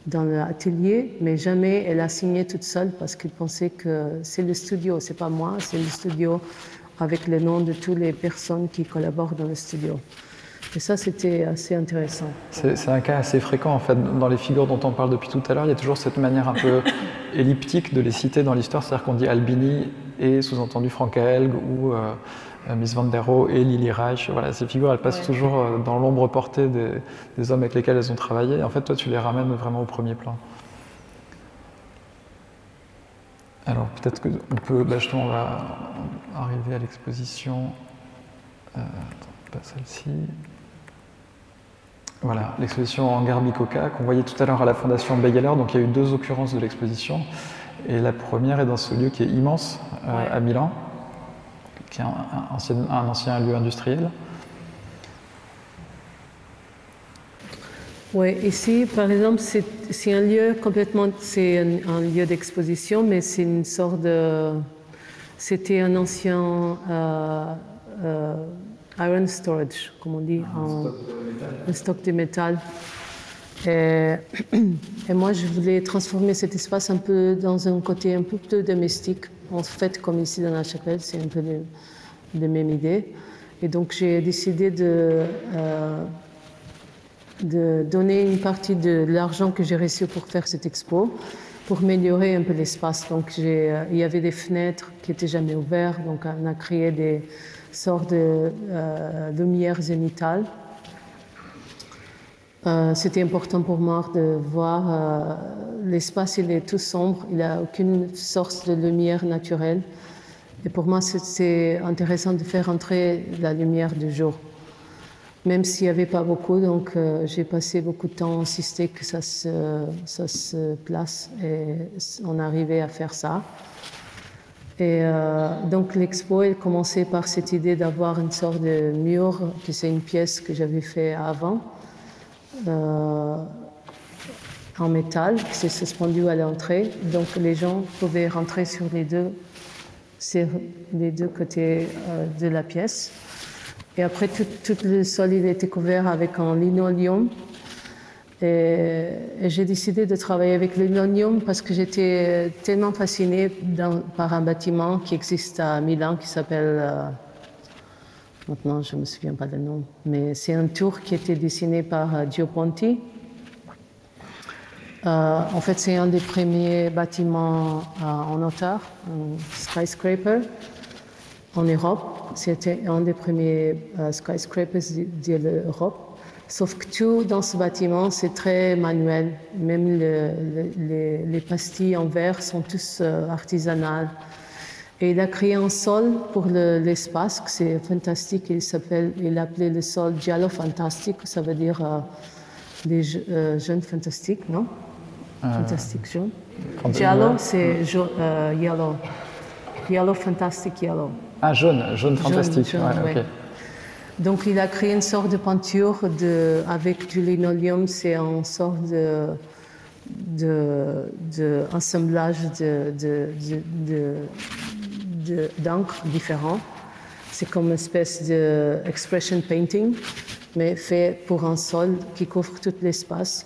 dans l'atelier, mais jamais elle a signé toute seule parce qu'elle pensait que c'est le studio, c'est pas moi, c'est le studio avec le nom de toutes les personnes qui collaborent dans le studio. Et ça, c'était assez intéressant. C'est un cas assez fréquent, en fait. Dans les figures dont on parle depuis tout à l'heure, il y a toujours cette manière un peu elliptique de les citer dans l'histoire. C'est-à-dire qu'on dit Albini et sous-entendu Frank Helg ou euh, Miss Van der Rohe et Lily Reich. Voilà, ces figures, elles passent toujours euh, dans l'ombre portée des, hommes avec lesquels elles ont travaillé. en fait, toi, tu les ramènes vraiment au premier plan. Alors, peut-être qu'on peut, bah, justement, on va arriver à l'exposition, euh, pas celle-ci. Voilà, l'exposition en Garbicoca qu'on voyait tout à l'heure à la Fondation Begeler. Donc, il y a eu deux occurrences de l'exposition. Et la première est dans ce lieu qui est immense à Milan, qui est un, ancien, un ancien lieu industriel. Oui, ici, par exemple, c'est un lieu complètement, c'est un, lieu d'exposition, mais c'est une sorte de, c'était un ancien euh, euh, iron storage, comme on dit, un, stock de métal. Et, et, moi, je voulais transformer cet espace un peu dans un côté un peu plus domestique. En fait, comme ici dans la chapelle, c'est un peu la même idée. Et donc, j'ai décidé de euh, de donner une partie de l'argent que j'ai reçu pour faire cette expo pour améliorer un peu l'espace. Donc euh, il y avait des fenêtres qui n'étaient jamais ouvertes, donc on a créé des sortes de euh, lumières zénitales. Euh, c'était important pour moi de voir l'espace, il est tout sombre, il n'a aucune source de lumière naturelle. Et pour moi, c'est intéressant de faire entrer la lumière du jour même s'il n'y avait pas beaucoup. Donc euh, j'ai passé beaucoup de temps à insister que ça se, place et on arrivait à faire ça. Et euh, donc l'expo, elle commençait par cette idée d'avoir une sorte de mur, qui c'est une pièce que j'avais fait avant, euh, en métal, qui s'est suspendu à l'entrée. Donc les gens pouvaient rentrer sur les deux, sur les deux côtés de la pièce. Et après, tout, le sol il était couvert avec un linoleum. Et, j'ai décidé de travailler avec le linoleum parce que j'étais tellement fascinée par un bâtiment qui existe à Milan qui s'appelle. Euh, maintenant, je ne me souviens pas du nom, mais c'est un tour qui été dessiné par euh, Gio Ponti. Euh, en fait, c'est un des premiers bâtiments en hauteur, un skyscraper en Europe. C'était un des premiers euh, skyscrapers de, l'Europe. Sauf que tout dans ce bâtiment, c'est très manuel. Même les, pastilles en verre sont tous euh, artisanales. Et il a créé un sol pour l'espace, c'est fantastique. Il s'appelle, il appelait le sol Giallo Fantastique, ça veut dire euh, les jeunes fantastiques, non? Fantastique jaune. Giallo, c'est yellow. Yellow Fantastic Yellow. Ah, jaune, jaune fantastique. Donc, il a créé une sorte de peinture de, avec du linoleum. C'est une sorte de, de, assemblage de, d'encre différent. C'est comme une espèce de expression painting, mais fait pour un sol qui couvre tout l'espace.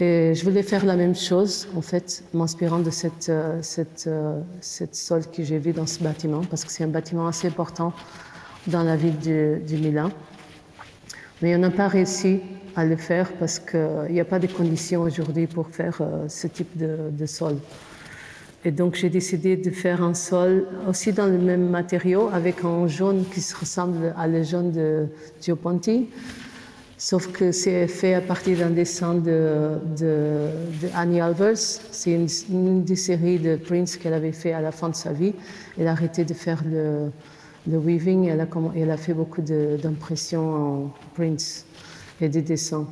Et je voulais faire la même chose, en fait, m'inspirant de cette, euh, euh, cette sol que j'ai vu dans ce bâtiment, parce que c'est un bâtiment assez important dans la ville de, Milan. Mais on n'a pas réussi à le faire parce qu'il n'y a pas de conditions aujourd'hui pour faire euh, ce type de, de, sol. Et donc j'ai décidé de faire un sol aussi dans le même matériau, avec un jaune qui se ressemble à le jaune de Gioponti, Sauf que c'est fait à partir d'un dessin de, de, Annie Alvers. C'est une, des séries de Prince qu'elle avait fait à la fin de sa vie. Elle a arrêté de faire le, weaving. Elle a, elle a fait beaucoup d'impressions en Prince et des dessins.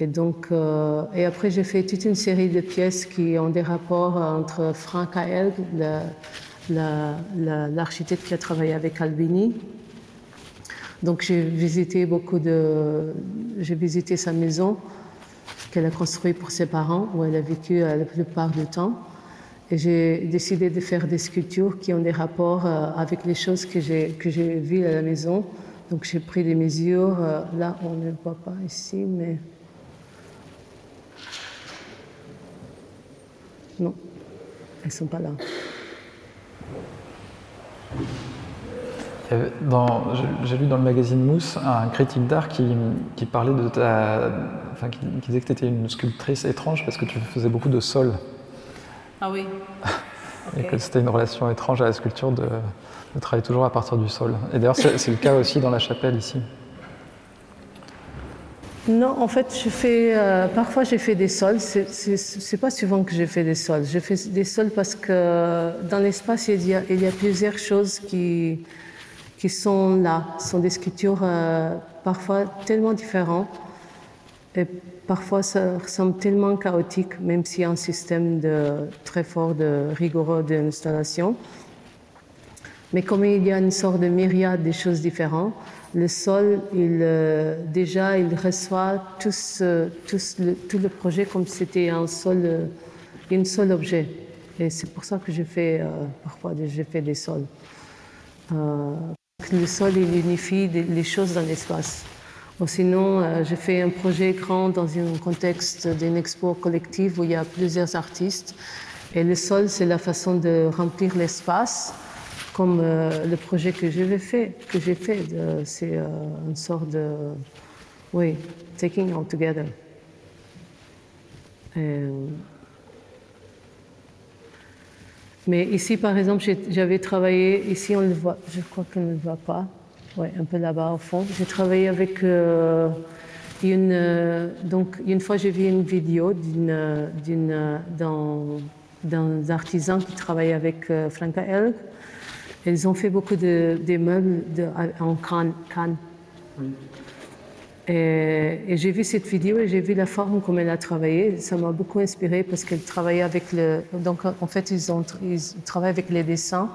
Et donc, euh, et après, j'ai fait toute une série de pièces qui ont des rapports entre Frank Ael, l'architecte qui a travaillé avec Albini, donc j'ai visité beaucoup de, j'ai visité sa maison qu'elle a construite pour ses parents, où elle a vécu euh, la plupart du temps. Et j'ai décidé de faire des sculptures qui ont des rapports euh, avec les choses que j'ai, que j'ai vues à la maison. Donc j'ai pris des mesures. Là, on ne voit pas ici, mais. Non, elles ne sont pas là. J'ai lu dans le magazine Mousse un critique d'art qui, parlait de ta. Enfin, qui, disait que tu étais une sculptrice étrange parce que tu faisais beaucoup de sol. Ah oui. Et que c'était une relation étrange à la sculpture de, travailler toujours à partir du sol. Et d'ailleurs, c'est le cas aussi dans la chapelle ici. Non, en fait, je fais, euh, parfois j'ai fait des sols. C'est pas souvent que je fais des sols. Je fais des sols parce que dans l'espace, il, il, y a plusieurs choses qui, qui sont là. Ce sont des sculptures euh, parfois tellement différentes Et parfois, ça ressemble tellement chaotique, même s'il y a un système de, très fort, de rigoureux d'installation. Mais comme il y a une sorte de myriade de choses différentes, le sol, euh, déjà, il reçoit tout, le, tout le projet comme si c'était un seul, seul objet. Et c'est pour ça que je fais euh, parfois des sols. Euh, le sol, il unifie les choses dans l'espace. Ou sinon, euh, j'ai fait un projet grand dans un contexte d'une expo collective où il y a plusieurs artistes. Et le sol, c'est la façon de remplir l'espace, comme euh, le projet que j'ai fait. Que j'ai fait, c'est euh, une sorte de, oui, taking all together. mais ici, par exemple, j'avais travaillé. Ici, on le voit. Je crois qu'on ne le voit pas. Oui, un peu là-bas au fond. J'ai travaillé avec euh, une. Euh, donc, une fois, j'ai vu une vidéo d'une, d'un, artisan qui travaille avec euh, Franka Elg. Ils ont fait beaucoup de, meubles en canne. Et, j'ai vu cette vidéo et j'ai vu la forme comme elle a travaillé. Ça m'a beaucoup inspiré parce qu'elle travaillait avec le. Donc, en fait, ils, ont, ils travaillent avec les dessins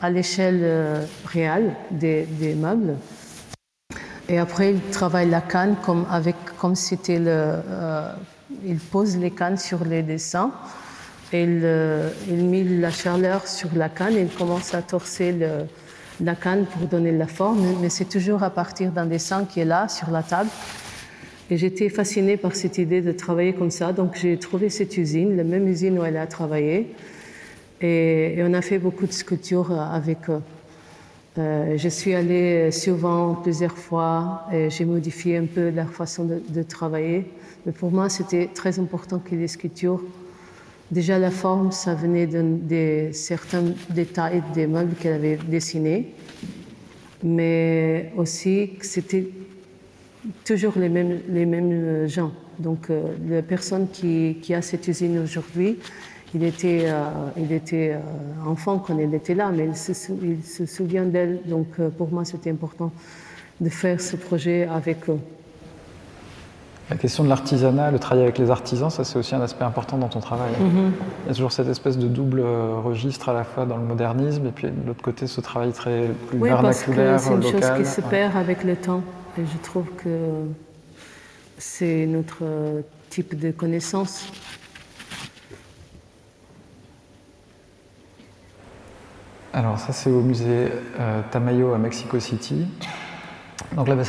à l'échelle euh, réelle des, meubles. Et après, il travaille la canne comme, avec, comme c'était le. Euh, il pose les cannes sur les dessins. Il, euh, il met la chaleur sur la canne et il commence à torser la canne pour donner la forme. Mais c'est toujours à partir d'un dessin qui est là, sur la table. Et j'étais fascinée par cette idée de travailler comme ça. Donc j'ai trouvé cette usine, la même usine où elle a travaillé. Et, on a fait beaucoup de sculptures avec eux. Euh, je suis allée souvent, plusieurs fois, et j'ai modifié un peu leur façon de, travailler. Mais pour moi, c'était très important que les sculptures, déjà la forme, ça venait de, certains détails des meubles qu'elle avait dessinés, mais aussi c'était toujours les mêmes, les mêmes gens. Donc, euh, la personne qui, a cette usine aujourd'hui, il était, euh, il était euh, enfant quand elle était là, mais il se, souvient d'elle. Donc euh, pour moi, c'était important de faire ce projet avec eux. La question de l'artisanat, le travail avec les artisans, ça c'est aussi un aspect important dans ton travail. Mm-hmm. Il y a toujours cette espèce de double registre à la fois dans le modernisme et puis de l'autre côté ce travail très plus oui, vernaculaire, c'est une chose qui se perd avec le temps. Et je trouve que c'est notre type de connaissance Alors ça c'est au musée euh, Tamayo à Mexico City. Donc là bah,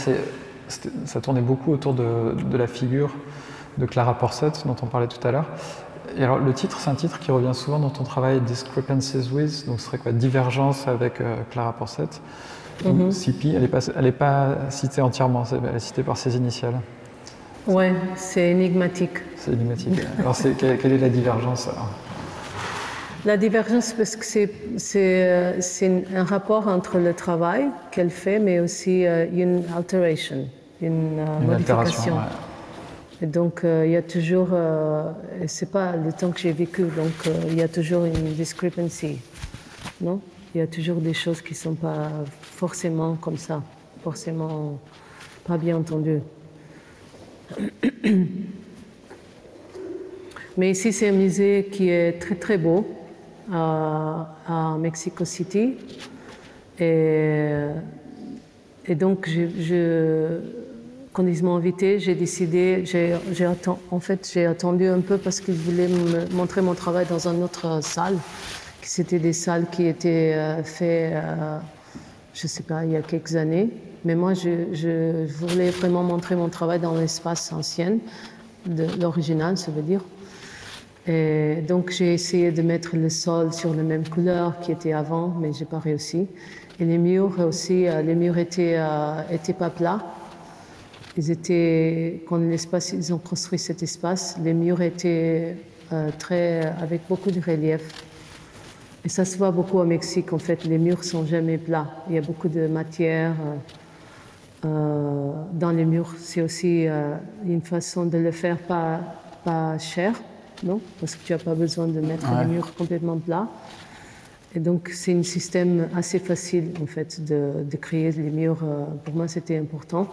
ça tournait beaucoup autour de, la figure de Clara Porcett dont on parlait tout à l'heure. Et alors le titre c'est un titre qui revient souvent dans ton travail Discrepancies with, donc ce serait quoi Divergence avec euh, Clara Porcett. Mm elle n'est pas, pas, citée entièrement, elle est citée par ses initiales. Ouais, c'est énigmatique. C'est énigmatique. alors quelle, quelle, est la divergence alors? La divergence, parce que c'est un rapport entre le travail qu'elle fait, mais aussi euh, une alteration, une, euh, modification. Et donc, euh, il y a toujours, et c'est pas le temps que j'ai vécu, donc il y a toujours une discrepancy, non? Il y a toujours des choses qui sont pas forcément comme ça, forcément pas bien entendues. Mais ici, c'est un musée qui est très très beau à, Mexico City. Et, et donc, je, quand ils m'ont invité, j'ai décidé, j'ai, en fait, j'ai attendu un peu parce qu'ils voulaient me montrer mon travail dans une autre salle. C'était des salles qui étaient euh, faites, euh, je ne sais pas, il y a quelques années. Mais moi, je, je voulais vraiment montrer mon travail dans l'espace ancien, l'original, ça veut dire. Et donc j'ai essayé de mettre le sol sur la même couleur qui était avant, mais j'ai pas réussi. Et les murs aussi, euh, les murs étaient, euh, étaient pas plats. Ils étaient, quand l'espace, ils ont construit cet espace, les murs étaient euh, très, avec beaucoup de relief. Et ça se voit beaucoup au Mexique, en fait, les murs sont jamais plats. Il y a beaucoup de matière dans les murs. C'est aussi une façon de le faire pas, pas cher non? Parce que tu n'as pas besoin de mettre les murs complètement plats. Et donc, c'est un système assez facile, en fait, de, créer les murs. Euh, pour moi, c'était important.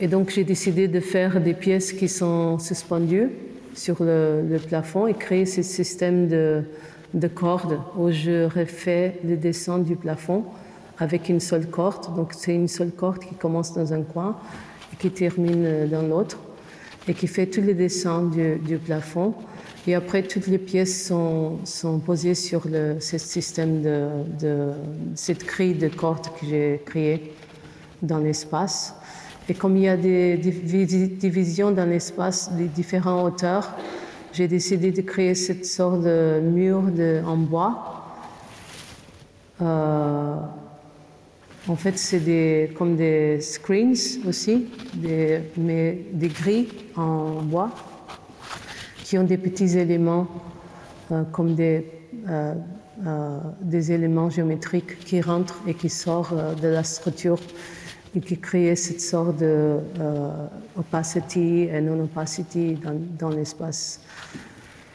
Et donc j'ai décidé de faire des pièces qui sont suspendues sur le, plafond et créer ce système de, de, cordes où je refais le descente du plafond avec une seule corde. Donc c'est une seule corde qui commence dans un coin et qui termine dans l'autre et qui fait tous les dessins du, plafond. Et après, toutes les pièces sont, posées sur le, ce système de, de cette grille de cordes que j'ai créée dans l'espace. Et comme il y a des divisions dans l'espace, des différentes hauteurs, j'ai décidé de créer cette sorte de mur de, en bois. Euh, en fait, c'est des, comme des screens aussi, mais des grilles en bois qui ont des petits éléments euh, comme des, euh, des éléments géométriques qui rentrent et qui sortent de la structure et qui créait cette sorte de euh, opacity et non-opacity dans, l'espace.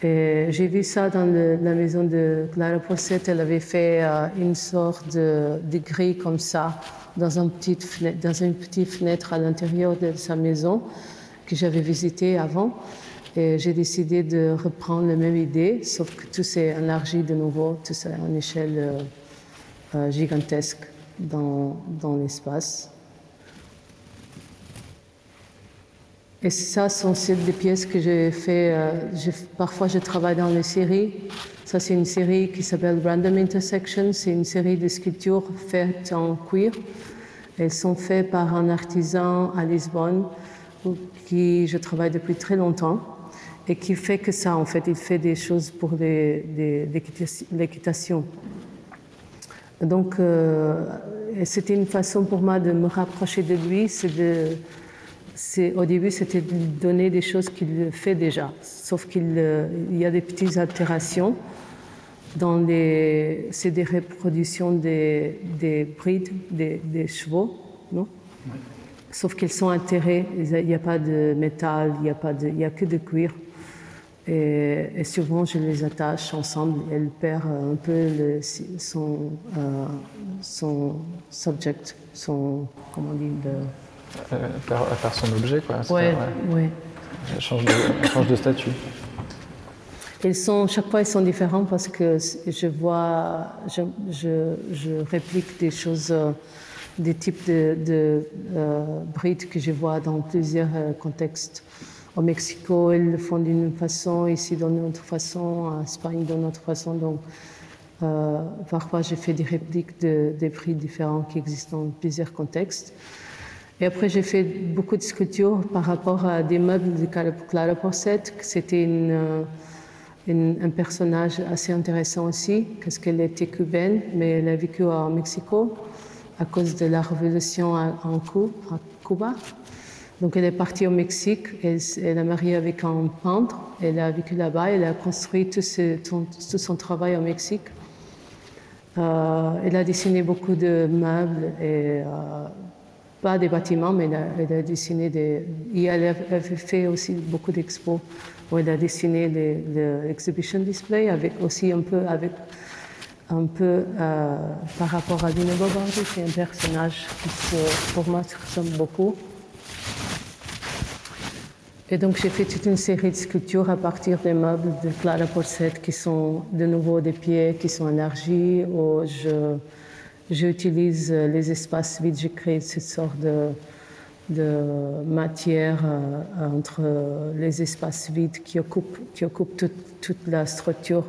J'ai vu ça dans la maison de Clara Possette. Elle avait fait euh, une sorte de, de, grille comme ça dans, un petit fenêtre, dans une petite fenêtre à l'intérieur de sa maison que j'avais visitée avant. Et j'ai décidé de reprendre la même idée, sauf que tout s'est élargi de nouveau, tout ça à une échelle euh, euh gigantesque dans l'espace. Et ça, sont des pièces que j'ai fait. Euh, parfois, je travaille dans les séries. Ça, c'est une série qui s'appelle Random Intersection. C'est une série de sculptures faites en cuir. Elles sont faites par un artisan à Lisbonne, qui je travaille depuis très longtemps, et qui fait que ça. En fait, il fait des choses pour l'équitation. Donc, euh, c'était une façon pour moi de me rapprocher de lui, c'est de au début, c'était de donner des choses qu'il fait déjà, sauf qu'il euh, y a des petites altérations. Dans les, c'est des reproductions des, des brides, des, des chevaux, non? Sauf qu'ils sont altérés, il n'y a pas de métal, il n'y a, pas de, il y a que de cuir. Et, souvent, je les attache ensemble. Elle perd un peu le, son, euh, son subject, son, comment on dit, euh, à faire, son objet, quoi. Ouais, ouais. Elle change, de, change de statut. Ils sont, chaque fois, ils sont différents parce que je vois, je, je, je réplique des choses, euh, des types de, de euh, brides que je vois dans plusieurs contextes. Au Mexico, ils le font d'une façon, ici d'une autre façon, en Espagne d'une autre façon. Donc, euh, parfois, j'ai fait des répliques de, des brides différents qui existent dans plusieurs contextes. Et après, j'ai fait beaucoup de sculptures par rapport à des meubles de Clara Porcette. C'était euh, un personnage assez intéressant aussi, parce qu'elle était cubaine, mais elle a vécu au Mexico à cause de la révolution en Cuba. Donc elle est partie au Mexique, elle, elle a marié avec un peintre, elle a vécu là-bas, elle a construit tout, son travail au Mexique. Euh, elle a dessiné beaucoup de meubles et euh, pas des bâtiments, mais elle a, dessiné des. Et elle a fait aussi beaucoup d'expos où elle a dessiné des, exhibition display avec aussi un peu avec un peu euh, par rapport à Dino Bobardi, c'est un personnage qui pour moi se ressemble beaucoup. Et donc j'ai fait toute une série de sculptures à partir des meubles de Clara Porcette qui sont de nouveau des pieds qui sont élargis, où je J'utilise euh, les espaces vides, j'ai créé cette sorte de, matière euh, entre les espaces vides qui occupent, qui occupent toute, la structure.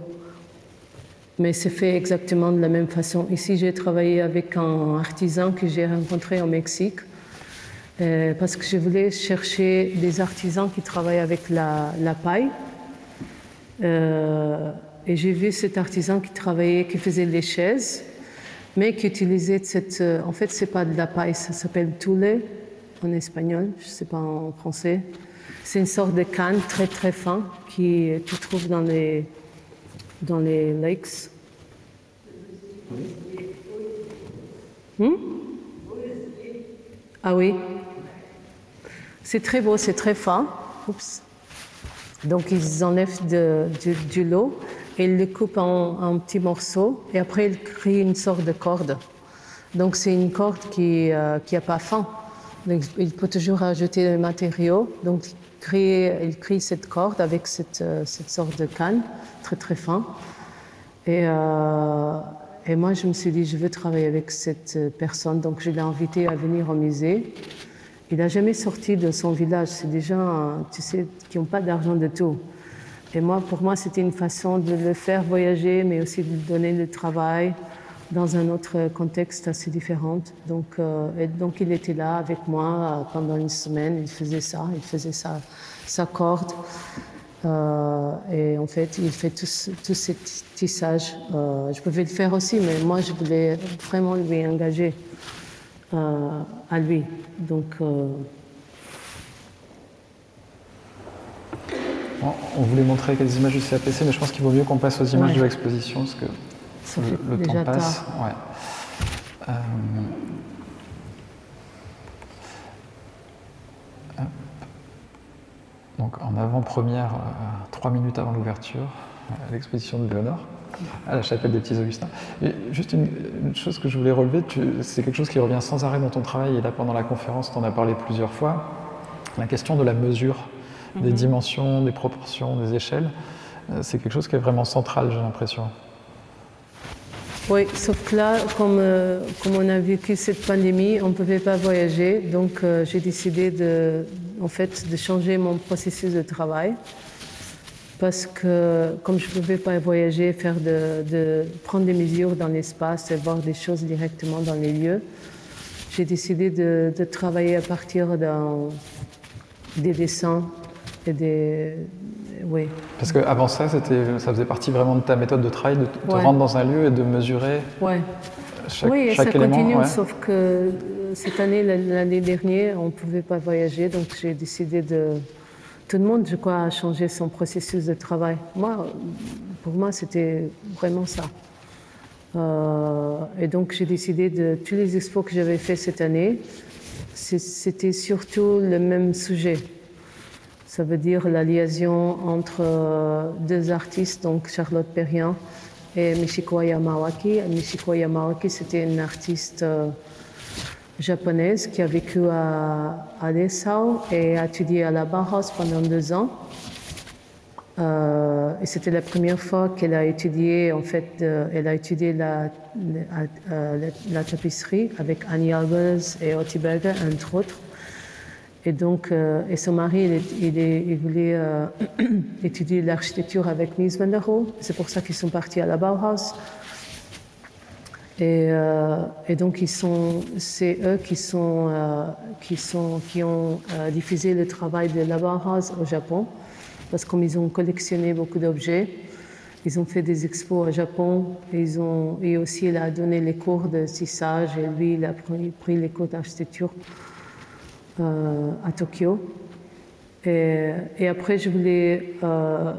Mais c'est fait exactement de la même façon. Ici, j'ai travaillé avec un artisan que j'ai rencontré au Mexique euh, parce que je voulais chercher des artisans qui travaillent avec la paille. et j'ai vu cet artisan qui travaillait, qui faisait les chaises mais qui utilisait cette. Euh, en fait, c'est pas de la paille, ça s'appelle toule en espagnol, je sais pas en français. C'est une sorte de canne très très fin qui tu trouves dans les dans les lakes. Hmm? Ah oui. C'est très beau, c'est très fin. Donc ils enlèvent de, du, du lot il le coupe en, petits morceaux et après il crée une sorte de corde. Donc c'est une corde qui n'a euh, pas fin. il peut toujours ajouter des matériaux. Donc, il crée, il crée cette corde avec cette, cette, sorte de canne très très fin. Et, et moi, je me suis dit, je veux travailler avec cette personne. Donc, je l'ai invité à venir au musée. Il n'a jamais sorti de son village. C'est des gens, tu sais, qui n'ont pas d'argent de tout. Et moi, pour moi, c'était une façon de le faire voyager, mais aussi de lui donner le travail dans un autre contexte assez différent. Donc, euh, donc il était là avec moi euh, pendant une semaine, il faisait ça, il faisait sa, corde. Euh, et en fait, il fait tout, tout ce tissage. Je pouvais le faire aussi, mais moi, je voulais vraiment lui engager à lui. Donc, on voulait montrer quelques images du CAPC, mais je pense qu'il vaut mieux qu'on passe aux images de l'exposition, parce que le, temps passe. Euh, Donc en avant-première, euh, trois minutes avant l'ouverture, l'exposition de Léonore à la chapelle des Petits Augustins. Et juste une, chose que je voulais relever, c'est quelque chose qui revient sans arrêt dans ton travail, et là pendant la conférence, tu en as parlé plusieurs fois, la question de la mesure des mhm. dimensions, des proportions, des échelles. Euh, c'est quelque chose qui est vraiment central, j'ai l'impression. Oui, sauf que là, comme, euh, comme, on a vécu cette pandémie, on ne pouvait pas voyager. Donc, euh, j'ai décidé de, en fait, de changer mon processus de travail. Parce que, comme je ne pouvais pas voyager, faire de, prendre des mesures dans l'espace et voir des choses directement dans les lieux, j'ai décidé de, de, travailler à partir des dessins des. Oui. Parce qu'avant ça, ça faisait partie vraiment de ta méthode de travail, de te rendre dans un lieu et de mesurer ouais. chaque, oui, et ça continue, sauf que euh, cette année, l'année dernière, on ne pouvait pas voyager, donc j'ai décidé de. Tout le monde, je crois, a changé son processus de travail. Moi, pour moi, c'était vraiment ça. Euh, et donc, j'ai décidé de. Tous les expos que j'avais fait cette année, c'était surtout le même sujet. Ça veut dire la liaison entre euh, deux artistes, donc Charlotte Perriand et Michiko Yamawaki. Michiko Yamawaki, c'était une artiste euh, japonaise qui a vécu à, à Dessau et a étudié à la Bauhaus pendant deux ans. Euh, et c'était la première fois qu'elle a étudié, en fait, elle a étudié la, la, tapisserie avec Annie Albers et Otti Berger, entre autres. Et donc, euh, et son mari, il, voulait euh, étudier l'architecture avec Mies van der Rohe. C'est pour ça qu'ils sont partis à la Bauhaus. Et, euh, donc, c'est eux qui ont diffusé le travail de la Bauhaus au Japon, parce que ils ont collectionné beaucoup d'objets, ils ont fait des expos au Japon. Et ils ont, aussi, il a donné les cours de tissage et lui, il a pris, les cours d'architecture à Tokyo. Et, après, je voulais euh,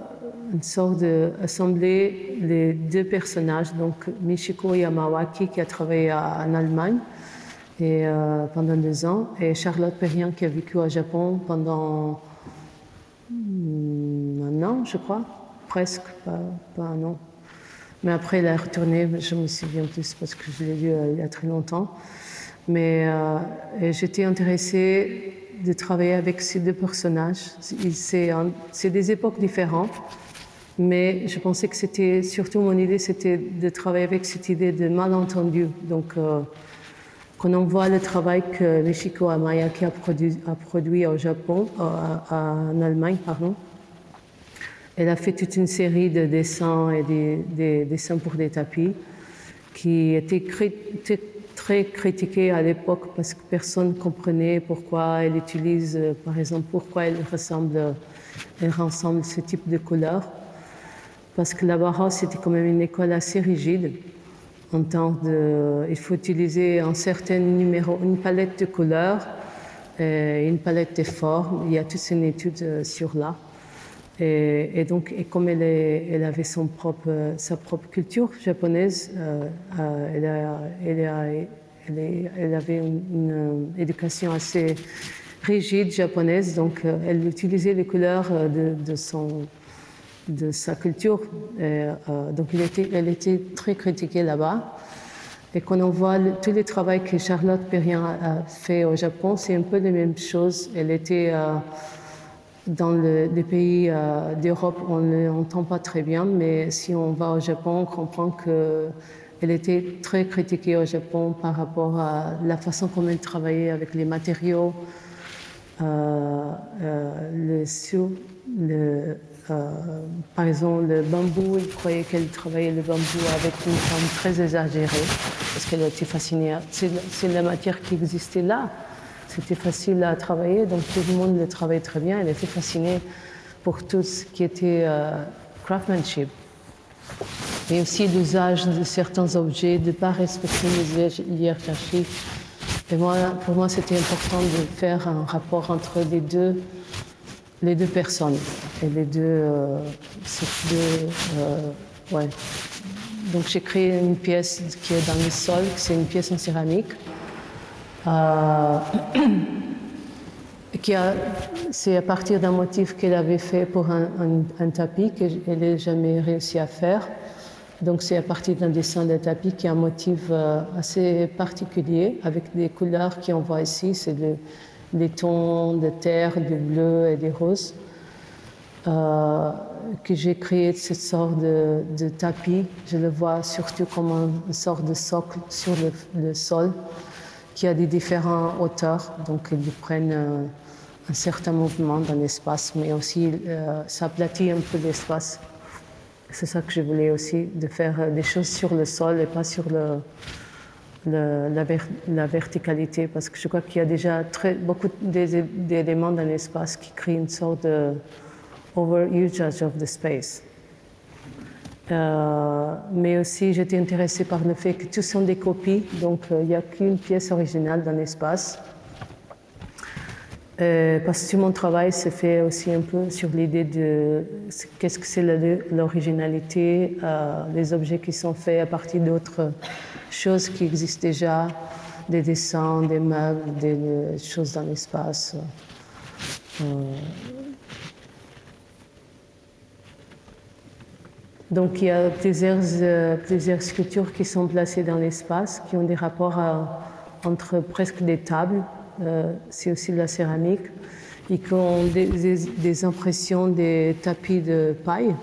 une sorte d'assembler les deux personnages, donc Michiko Yamawaki qui a travaillé en Allemagne euh, pendant deux ans, et Charlotte Perriand qui a vécu au Japon pendant hmm, un an, je crois, presque, pas, un an. Mais après, elle est retournée, je me souviens plus parce que je l'ai vu il y a très longtemps. Mais euh, j'étais intéressée de travailler avec ces deux personnages. C'est des époques différentes, mais je pensais que c'était surtout mon idée, c'était de travailler avec cette idée de malentendu. Donc, euh, quand on voit le travail que Michiko Amayaki a produit, a produit au Japon, euh, en Allemagne, pardon, elle a fait toute une série de dessins et des, des dessins pour des tapis qui étaient très critiquée à l'époque parce que personne ne comprenait pourquoi elle utilise, euh, par exemple, pourquoi elle ressemble, elle ressemble ce type de couleur. Parce que la Bauhaus, c'était quand même une école assez rigide. En tant de, il faut utiliser un certain numéro, une palette de couleurs, et une palette de formes. Il y a toute une étude euh, sur là. Et, donc, et comme elle, avait son propre, sa propre culture japonaise, euh, euh, elle, avait une, éducation assez rigide japonaise, donc euh, elle utilisait les couleurs de, son, de sa culture. Donc, elle était, très critiquée là-bas. Et quand on voit le, les travaux que Charlotte Perrien a fait au Japon, c'est un peu la même chose. Elle était euh, dans les pays euh, d'Europe, on ne l'entend pas très bien, mais si on va au Japon, on comprend qu'elle était très critiquée au Japon par rapport à la façon comment elle travaillait avec les matériaux, euh, euh, par exemple, le bambou, il croyait qu'elle travaillait le bambou avec une forme très exagérée, parce qu'elle était fascinée. C'est la matière qui existait là. C'était facile à travailler, donc tout le monde le travaillait très bien. Elle était fascinée pour tout ce qui était euh, craftsmanship. Et aussi l'usage de certains objets, de ne pas respecter les hiérarchies. Et moi, pour moi, c'était important de faire un rapport entre les deux les deux personnes. Et les deux. Euh, euh, ouais. Donc j'ai créé une pièce qui est dans le sol, c'est une pièce en céramique. Euh, qui c'est à partir d'un motif qu'elle avait fait pour un, un, tapis qu'elle n'a jamais réussi à faire. Donc c'est à partir d'un dessin de tapis qui a un motif assez particulier avec des couleurs qu'on voit ici. C'est des tons de terre, du bleu et des roses, euh, que j'ai créé cette sorte de, tapis. Je le vois surtout comme une sorte de socle sur le, sol qui a des différentes hauteurs, donc ils prennent euh, un, certain mouvement dans l'espace, mais aussi euh, ça aplatit un peu l'espace. C'est ça que je voulais aussi, de faire des choses sur le sol et pas sur la, verticalité, parce que je crois qu'il y a déjà très, beaucoup d'éléments dans l'espace qui créent une sorte de overusage of the space. Euh, mais aussi, j'étais intéressée par le fait que tous sont des copies, donc euh, il n'y a qu'une pièce originale dans l'espace. Euh, parce que mon travail se fait aussi un peu sur l'idée de qu'est-ce que c'est l'originalité, les objets qui sont faits à partir d'autres choses qui existent déjà, des dessins, des meubles, des choses dans l'espace. Donc il y a plusieurs, euh, plusieurs sculptures qui sont placées dans l'espace, qui ont des rapports entre presque des tables, euh, c'est aussi de la céramique, et qui ont des, impressions des tapis de paille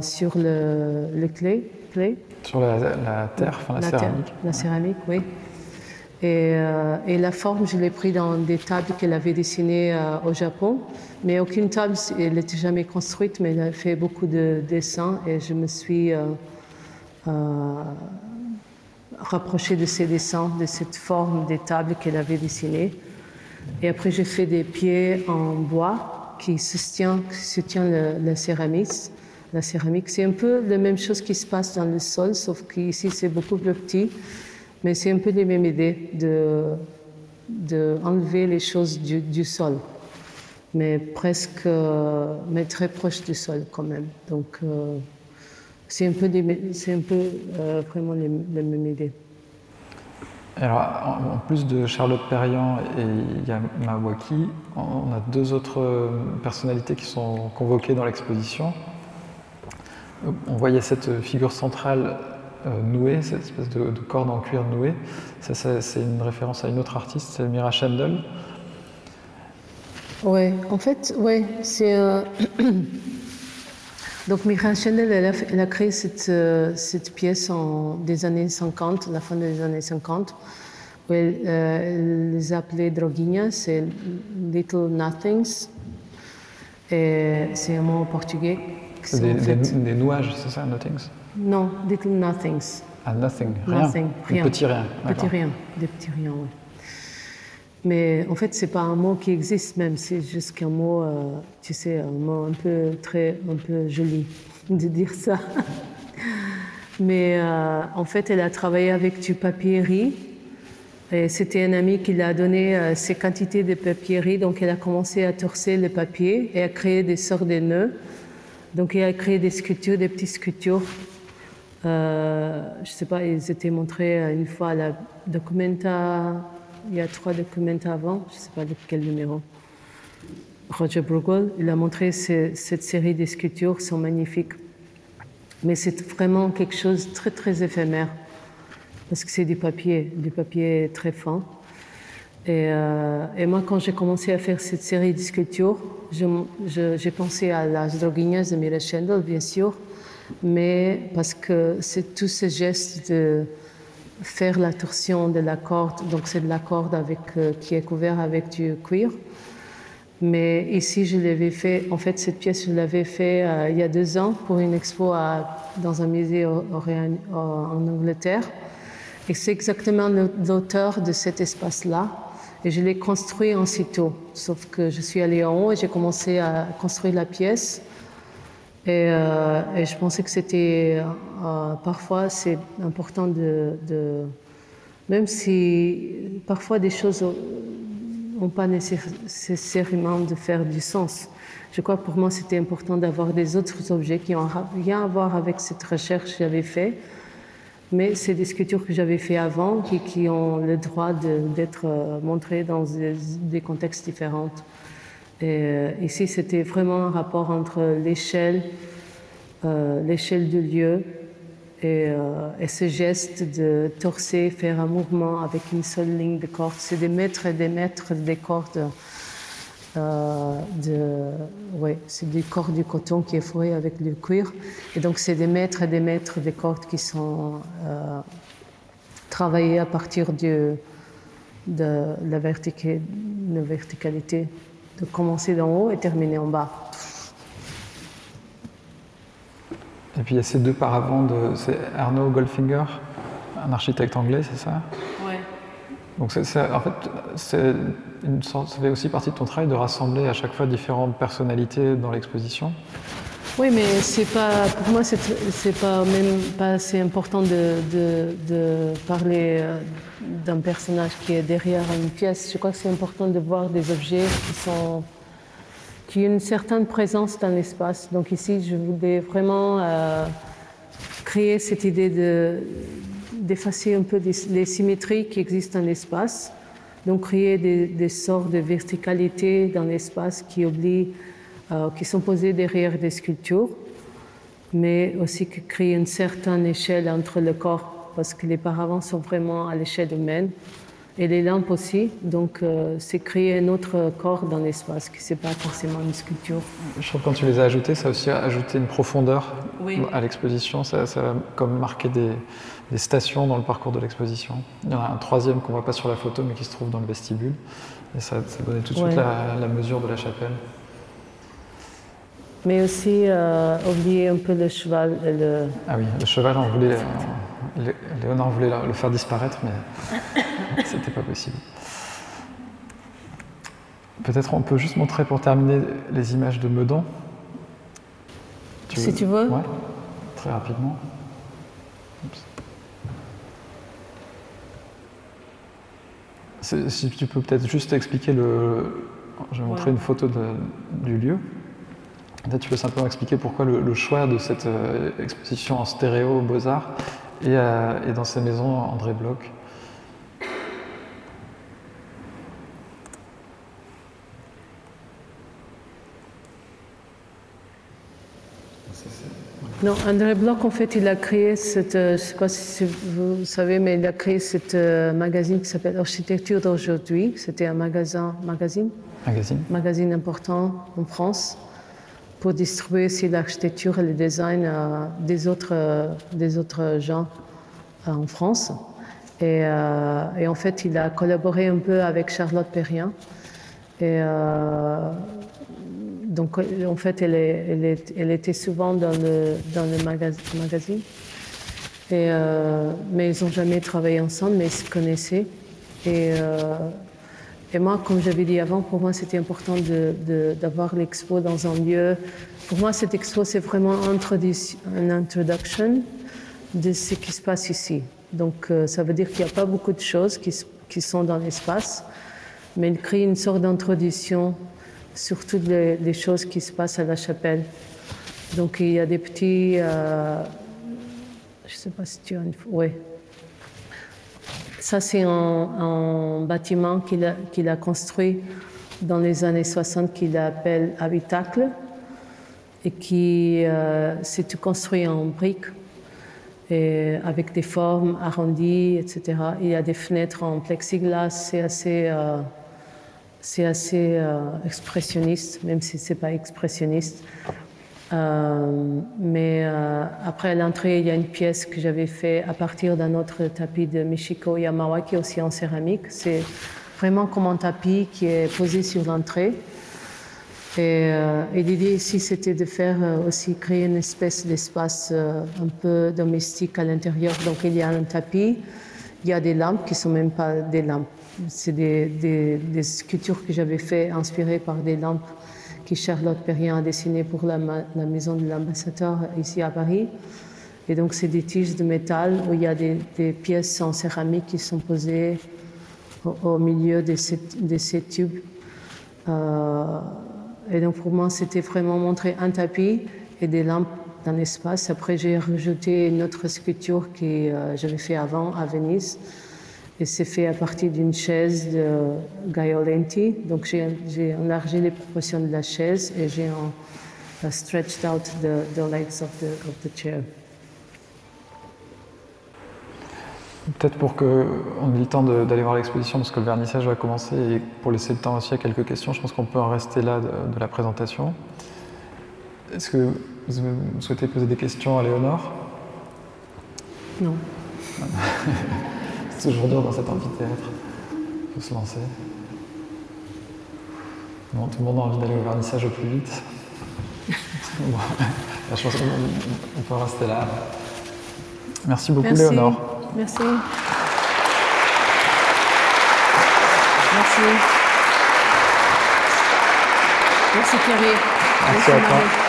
sur le, le clé. Sur la, terre, enfin la, céramique. la céramique, oui. Et, euh, et, la forme, je l'ai pris dans des tables qu'elle avait dessinées euh, au Japon. Mais aucune table, elle n'était jamais construite, mais elle a fait beaucoup de dessins et je me suis euh, rapprochée de ces dessins, de cette forme des tables qu'elle avait dessinées. Et après, j'ai fait des pieds en bois qui soutient la céramique la céramique. C'est un peu la même chose qui se passe dans le sol, sauf qu'ici c'est beaucoup plus petit. Mais c'est un peu les mêmes idées de, de enlever les choses du, sol, mais presque, mais très proche du sol quand même. Donc euh, c'est un peu, c'est un peu euh, vraiment les, mêmes idées. Alors, en, plus de Charlotte Perriand et Yamawaki, on a deux autres personnalités qui sont convoquées dans l'exposition. On voyait cette figure centrale euh, nouée, cette espèce de, corde en cuir nouée. c'est une référence à une autre artiste, c'est Mira Chandel. Oui, en fait, oui, c'est. Euh, donc Mira Chandel, elle a, créé euh, cette, pièce en des années 50, la fin des années 50, où elle, les appelait droguinha, c'est Little Nothings. Et c'est un mot portugais des, des, nouages, c'est ça, nothings? Non, little nothings. Ah, nothing, rien. Nothing, rien. Petit rien. Petit rien, des petits riens, oui. Mais en fait, c'est pas un mot qui existe même, c'est juste qu'un mot, euh, tu sais, un mot un peu très, un peu joli de dire ça. Mais euh, en fait, elle a travaillé avec du papier riz. Et c'était un ami qui lui a donné euh, ces quantités de papier riz, donc elle a commencé à torser le papier et à créer des sortes de nœuds. Donc il a créé des sculptures, des petites sculptures. Euh, je ne sais pas, ils étaient montrés une fois à la documenta, il y a trois documenta avant, je ne sais pas de quel numéro. Roger Bruegel, il a montré cette série de sculptures, sont magnifiques. Mais c'est vraiment quelque chose de très très éphémère. parce que c'est du papier, du papier très fin. Et, euh, moi, quand j'ai commencé à faire cette série de sculptures, j'ai pensé à la droguignesse de Mireille bien sûr, mais parce que c'est tous ces gestes de faire la torsion de la corde, donc c'est de la corde avec, euh, qui est couverte avec du cuir. Mais ici, je l'avais fait, en fait, cette pièce, je l'avais fait euh, il y a deux ans pour une expo dans un musée en Angleterre. Et c'est exactement l'auteur de cet espace-là. Et je l'ai construit en sitôt. Sauf que je suis allée en haut et j'ai commencé à construire la pièce. Et, euh, et je pensais que c'était. Euh, parfois, c'est important de, Même si parfois des choses n'ont pas nécessairement de faire du sens. Je crois que pour moi, c'était important d'avoir des autres objets qui n'ont rien à voir avec cette recherche que j'avais faite. Mais c'est des sculptures que j'avais fait avant qui, qui, ont le droit d'être euh, montrées dans des, contextes différents. Et ici, c'était vraiment un rapport entre l'échelle, euh, l'échelle du lieu et, euh, et, ce geste de torser, faire un mouvement avec une seule ligne de corde. C'est des mètres et des mètres des cordes. Euh, de, ouais, c'est du corps du coton qui est fourré avec du cuir. Et donc, c'est des mètres et des mètres de cordes qui sont euh, travaillées à partir de la, verticalité, de commencer d'en haut et terminer en bas. Et puis il y a ces deux paravents de. C'est Arnaud Goldfinger, un architecte anglais, c'est ça? Oui. Donc en fait, ça fait aussi partie de ton travail de rassembler à chaque fois différentes personnalités dans l'exposition oui, mais c'est pas, pour moi, c'est pas même pas assez important de, parler euh, d'un personnage qui est derrière une pièce. Je crois que c'est important de voir des objets qui sont qui ont une certaine présence dans l'espace. Donc ici, je voulais vraiment euh, créer cette idée de d'effacer un peu les, symétries qui existent dans l'espace. Donc créer des, sortes de verticalité dans l'espace qui obligent euh, qui sont posées derrière des sculptures, mais aussi créer une certaine échelle entre le corps, parce que les paravents sont vraiment à l'échelle humaine, et les lampes aussi. Donc, euh, c'est créer un autre corps dans l'espace, qui n'est pas forcément une sculpture. Je trouve que quand tu les as ajoutés, ça a aussi ajouté une profondeur à l'exposition. Ça, ça, a comme marqué des, des, stations dans le parcours de l'exposition. Il y en a un troisième qu'on ne voit pas sur la photo, mais qui se trouve dans le vestibule. Et ça, ça donnait tout de suite la, la mesure de la chapelle mais aussi euh, oublier un peu le cheval. Et le... Ah oui, le cheval, on voulait, euh, Léonard voulait le faire disparaître, mais c'était pas possible. Peut-être on peut juste montrer pour terminer les images de Meudon. si tu veux. Ouais, très rapidement. Si tu peux peut-être juste expliquer le. Je vais montrer une photo de, du lieu. Peut-être tu peux simplement expliquer pourquoi le, choix de cette euh, exposition en stéréo aux Beaux-Arts et, euh, dans ces maisons André Bloch. Non, André Bloch, en fait, il a créé cette, euh, je ne sais pas si vous savez, mais il a créé cette magazine qui s'appelle Architecture d'aujourd'hui. C'était un magasin, magazine, magazine, magazine important en France pour distribuer aussi l'architecture et le design euh, des, autres, euh, des autres gens euh, en France. Et, en fait, il a collaboré un peu avec Charlotte Perrien. Et donc, en fait, elle, elle, elle, était souvent dans le, dans le magazine. Mais ils n'ont jamais travaillé ensemble, mais ils se connaissaient. Et moi, comme j'avais dit avant, pour moi, c'était important d'avoir l'expo dans un lieu. Pour moi, cette expo, c'est vraiment une introduction de ce qui se passe ici. Donc, euh, ça veut dire qu'il n'y a pas beaucoup de choses qui, sont dans l'espace, mais il crée une sorte d'introduction sur toutes les, choses qui se passent à la chapelle. Donc, il y a des petits. Euh, je ne sais pas si tu as une. Oui, ça, c'est un, bâtiment qu'il a, construit dans les années 60 qu'il appelle Habitacle et qui euh, s'est construit en briques. et avec des formes arrondies, etc. Il y a des fenêtres en plexiglas, c'est assez, euh, c'est assez euh, expressionniste, même si c'est pas expressionniste. Euh, mais après l'entrée, il y a une pièce que j'avais fait à partir d'un autre tapis de Michiko Yamawa qui est aussi en céramique. C'est vraiment comme un tapis qui est posé sur l'entrée. Euh, et, l'idée ici, c'était de faire euh, aussi créer une espèce d'espace euh, un peu domestique à l'intérieur. Donc il y a un tapis, il y a des lampes qui sont même pas des lampes. C'est des, des, sculptures que j'avais fait inspirées par des lampes que Charlotte Perrien a dessinées pour la, maison de l'ambassadeur ici à Paris. Et donc c'est des tiges de métal où il y a des, pièces en céramique qui sont posées au, milieu de ces, tubes. Euh, et donc pour moi, c'était vraiment montrer un tapis et des lampes dans l'espace. Après, j'ai rajouté une autre sculpture que euh, j'avais fait avant à Venise. Et c'est fait à partir d'une chaise de Gaiolenti. Donc j'ai élargi les proportions de la chaise et j'ai stretched out the, the legs of the, of the chair. Peut-être pour qu'on ait le temps d'aller voir l'exposition, parce que le vernissage va commencer, et pour laisser le temps aussi à quelques questions, je pense qu'on peut en rester là de, la présentation. Est-ce que vous souhaitez poser des questions à Léonore? Non. C'est toujours dur dans cet amphithéâtre. Il faut se lancer. Bon, tout le monde a envie d'aller au vernissage au plus vite. je pense qu'on peut rester là. Merci beaucoup, Léonore. Merci. Merci. Merci Thierry. Merci, Merci à toi.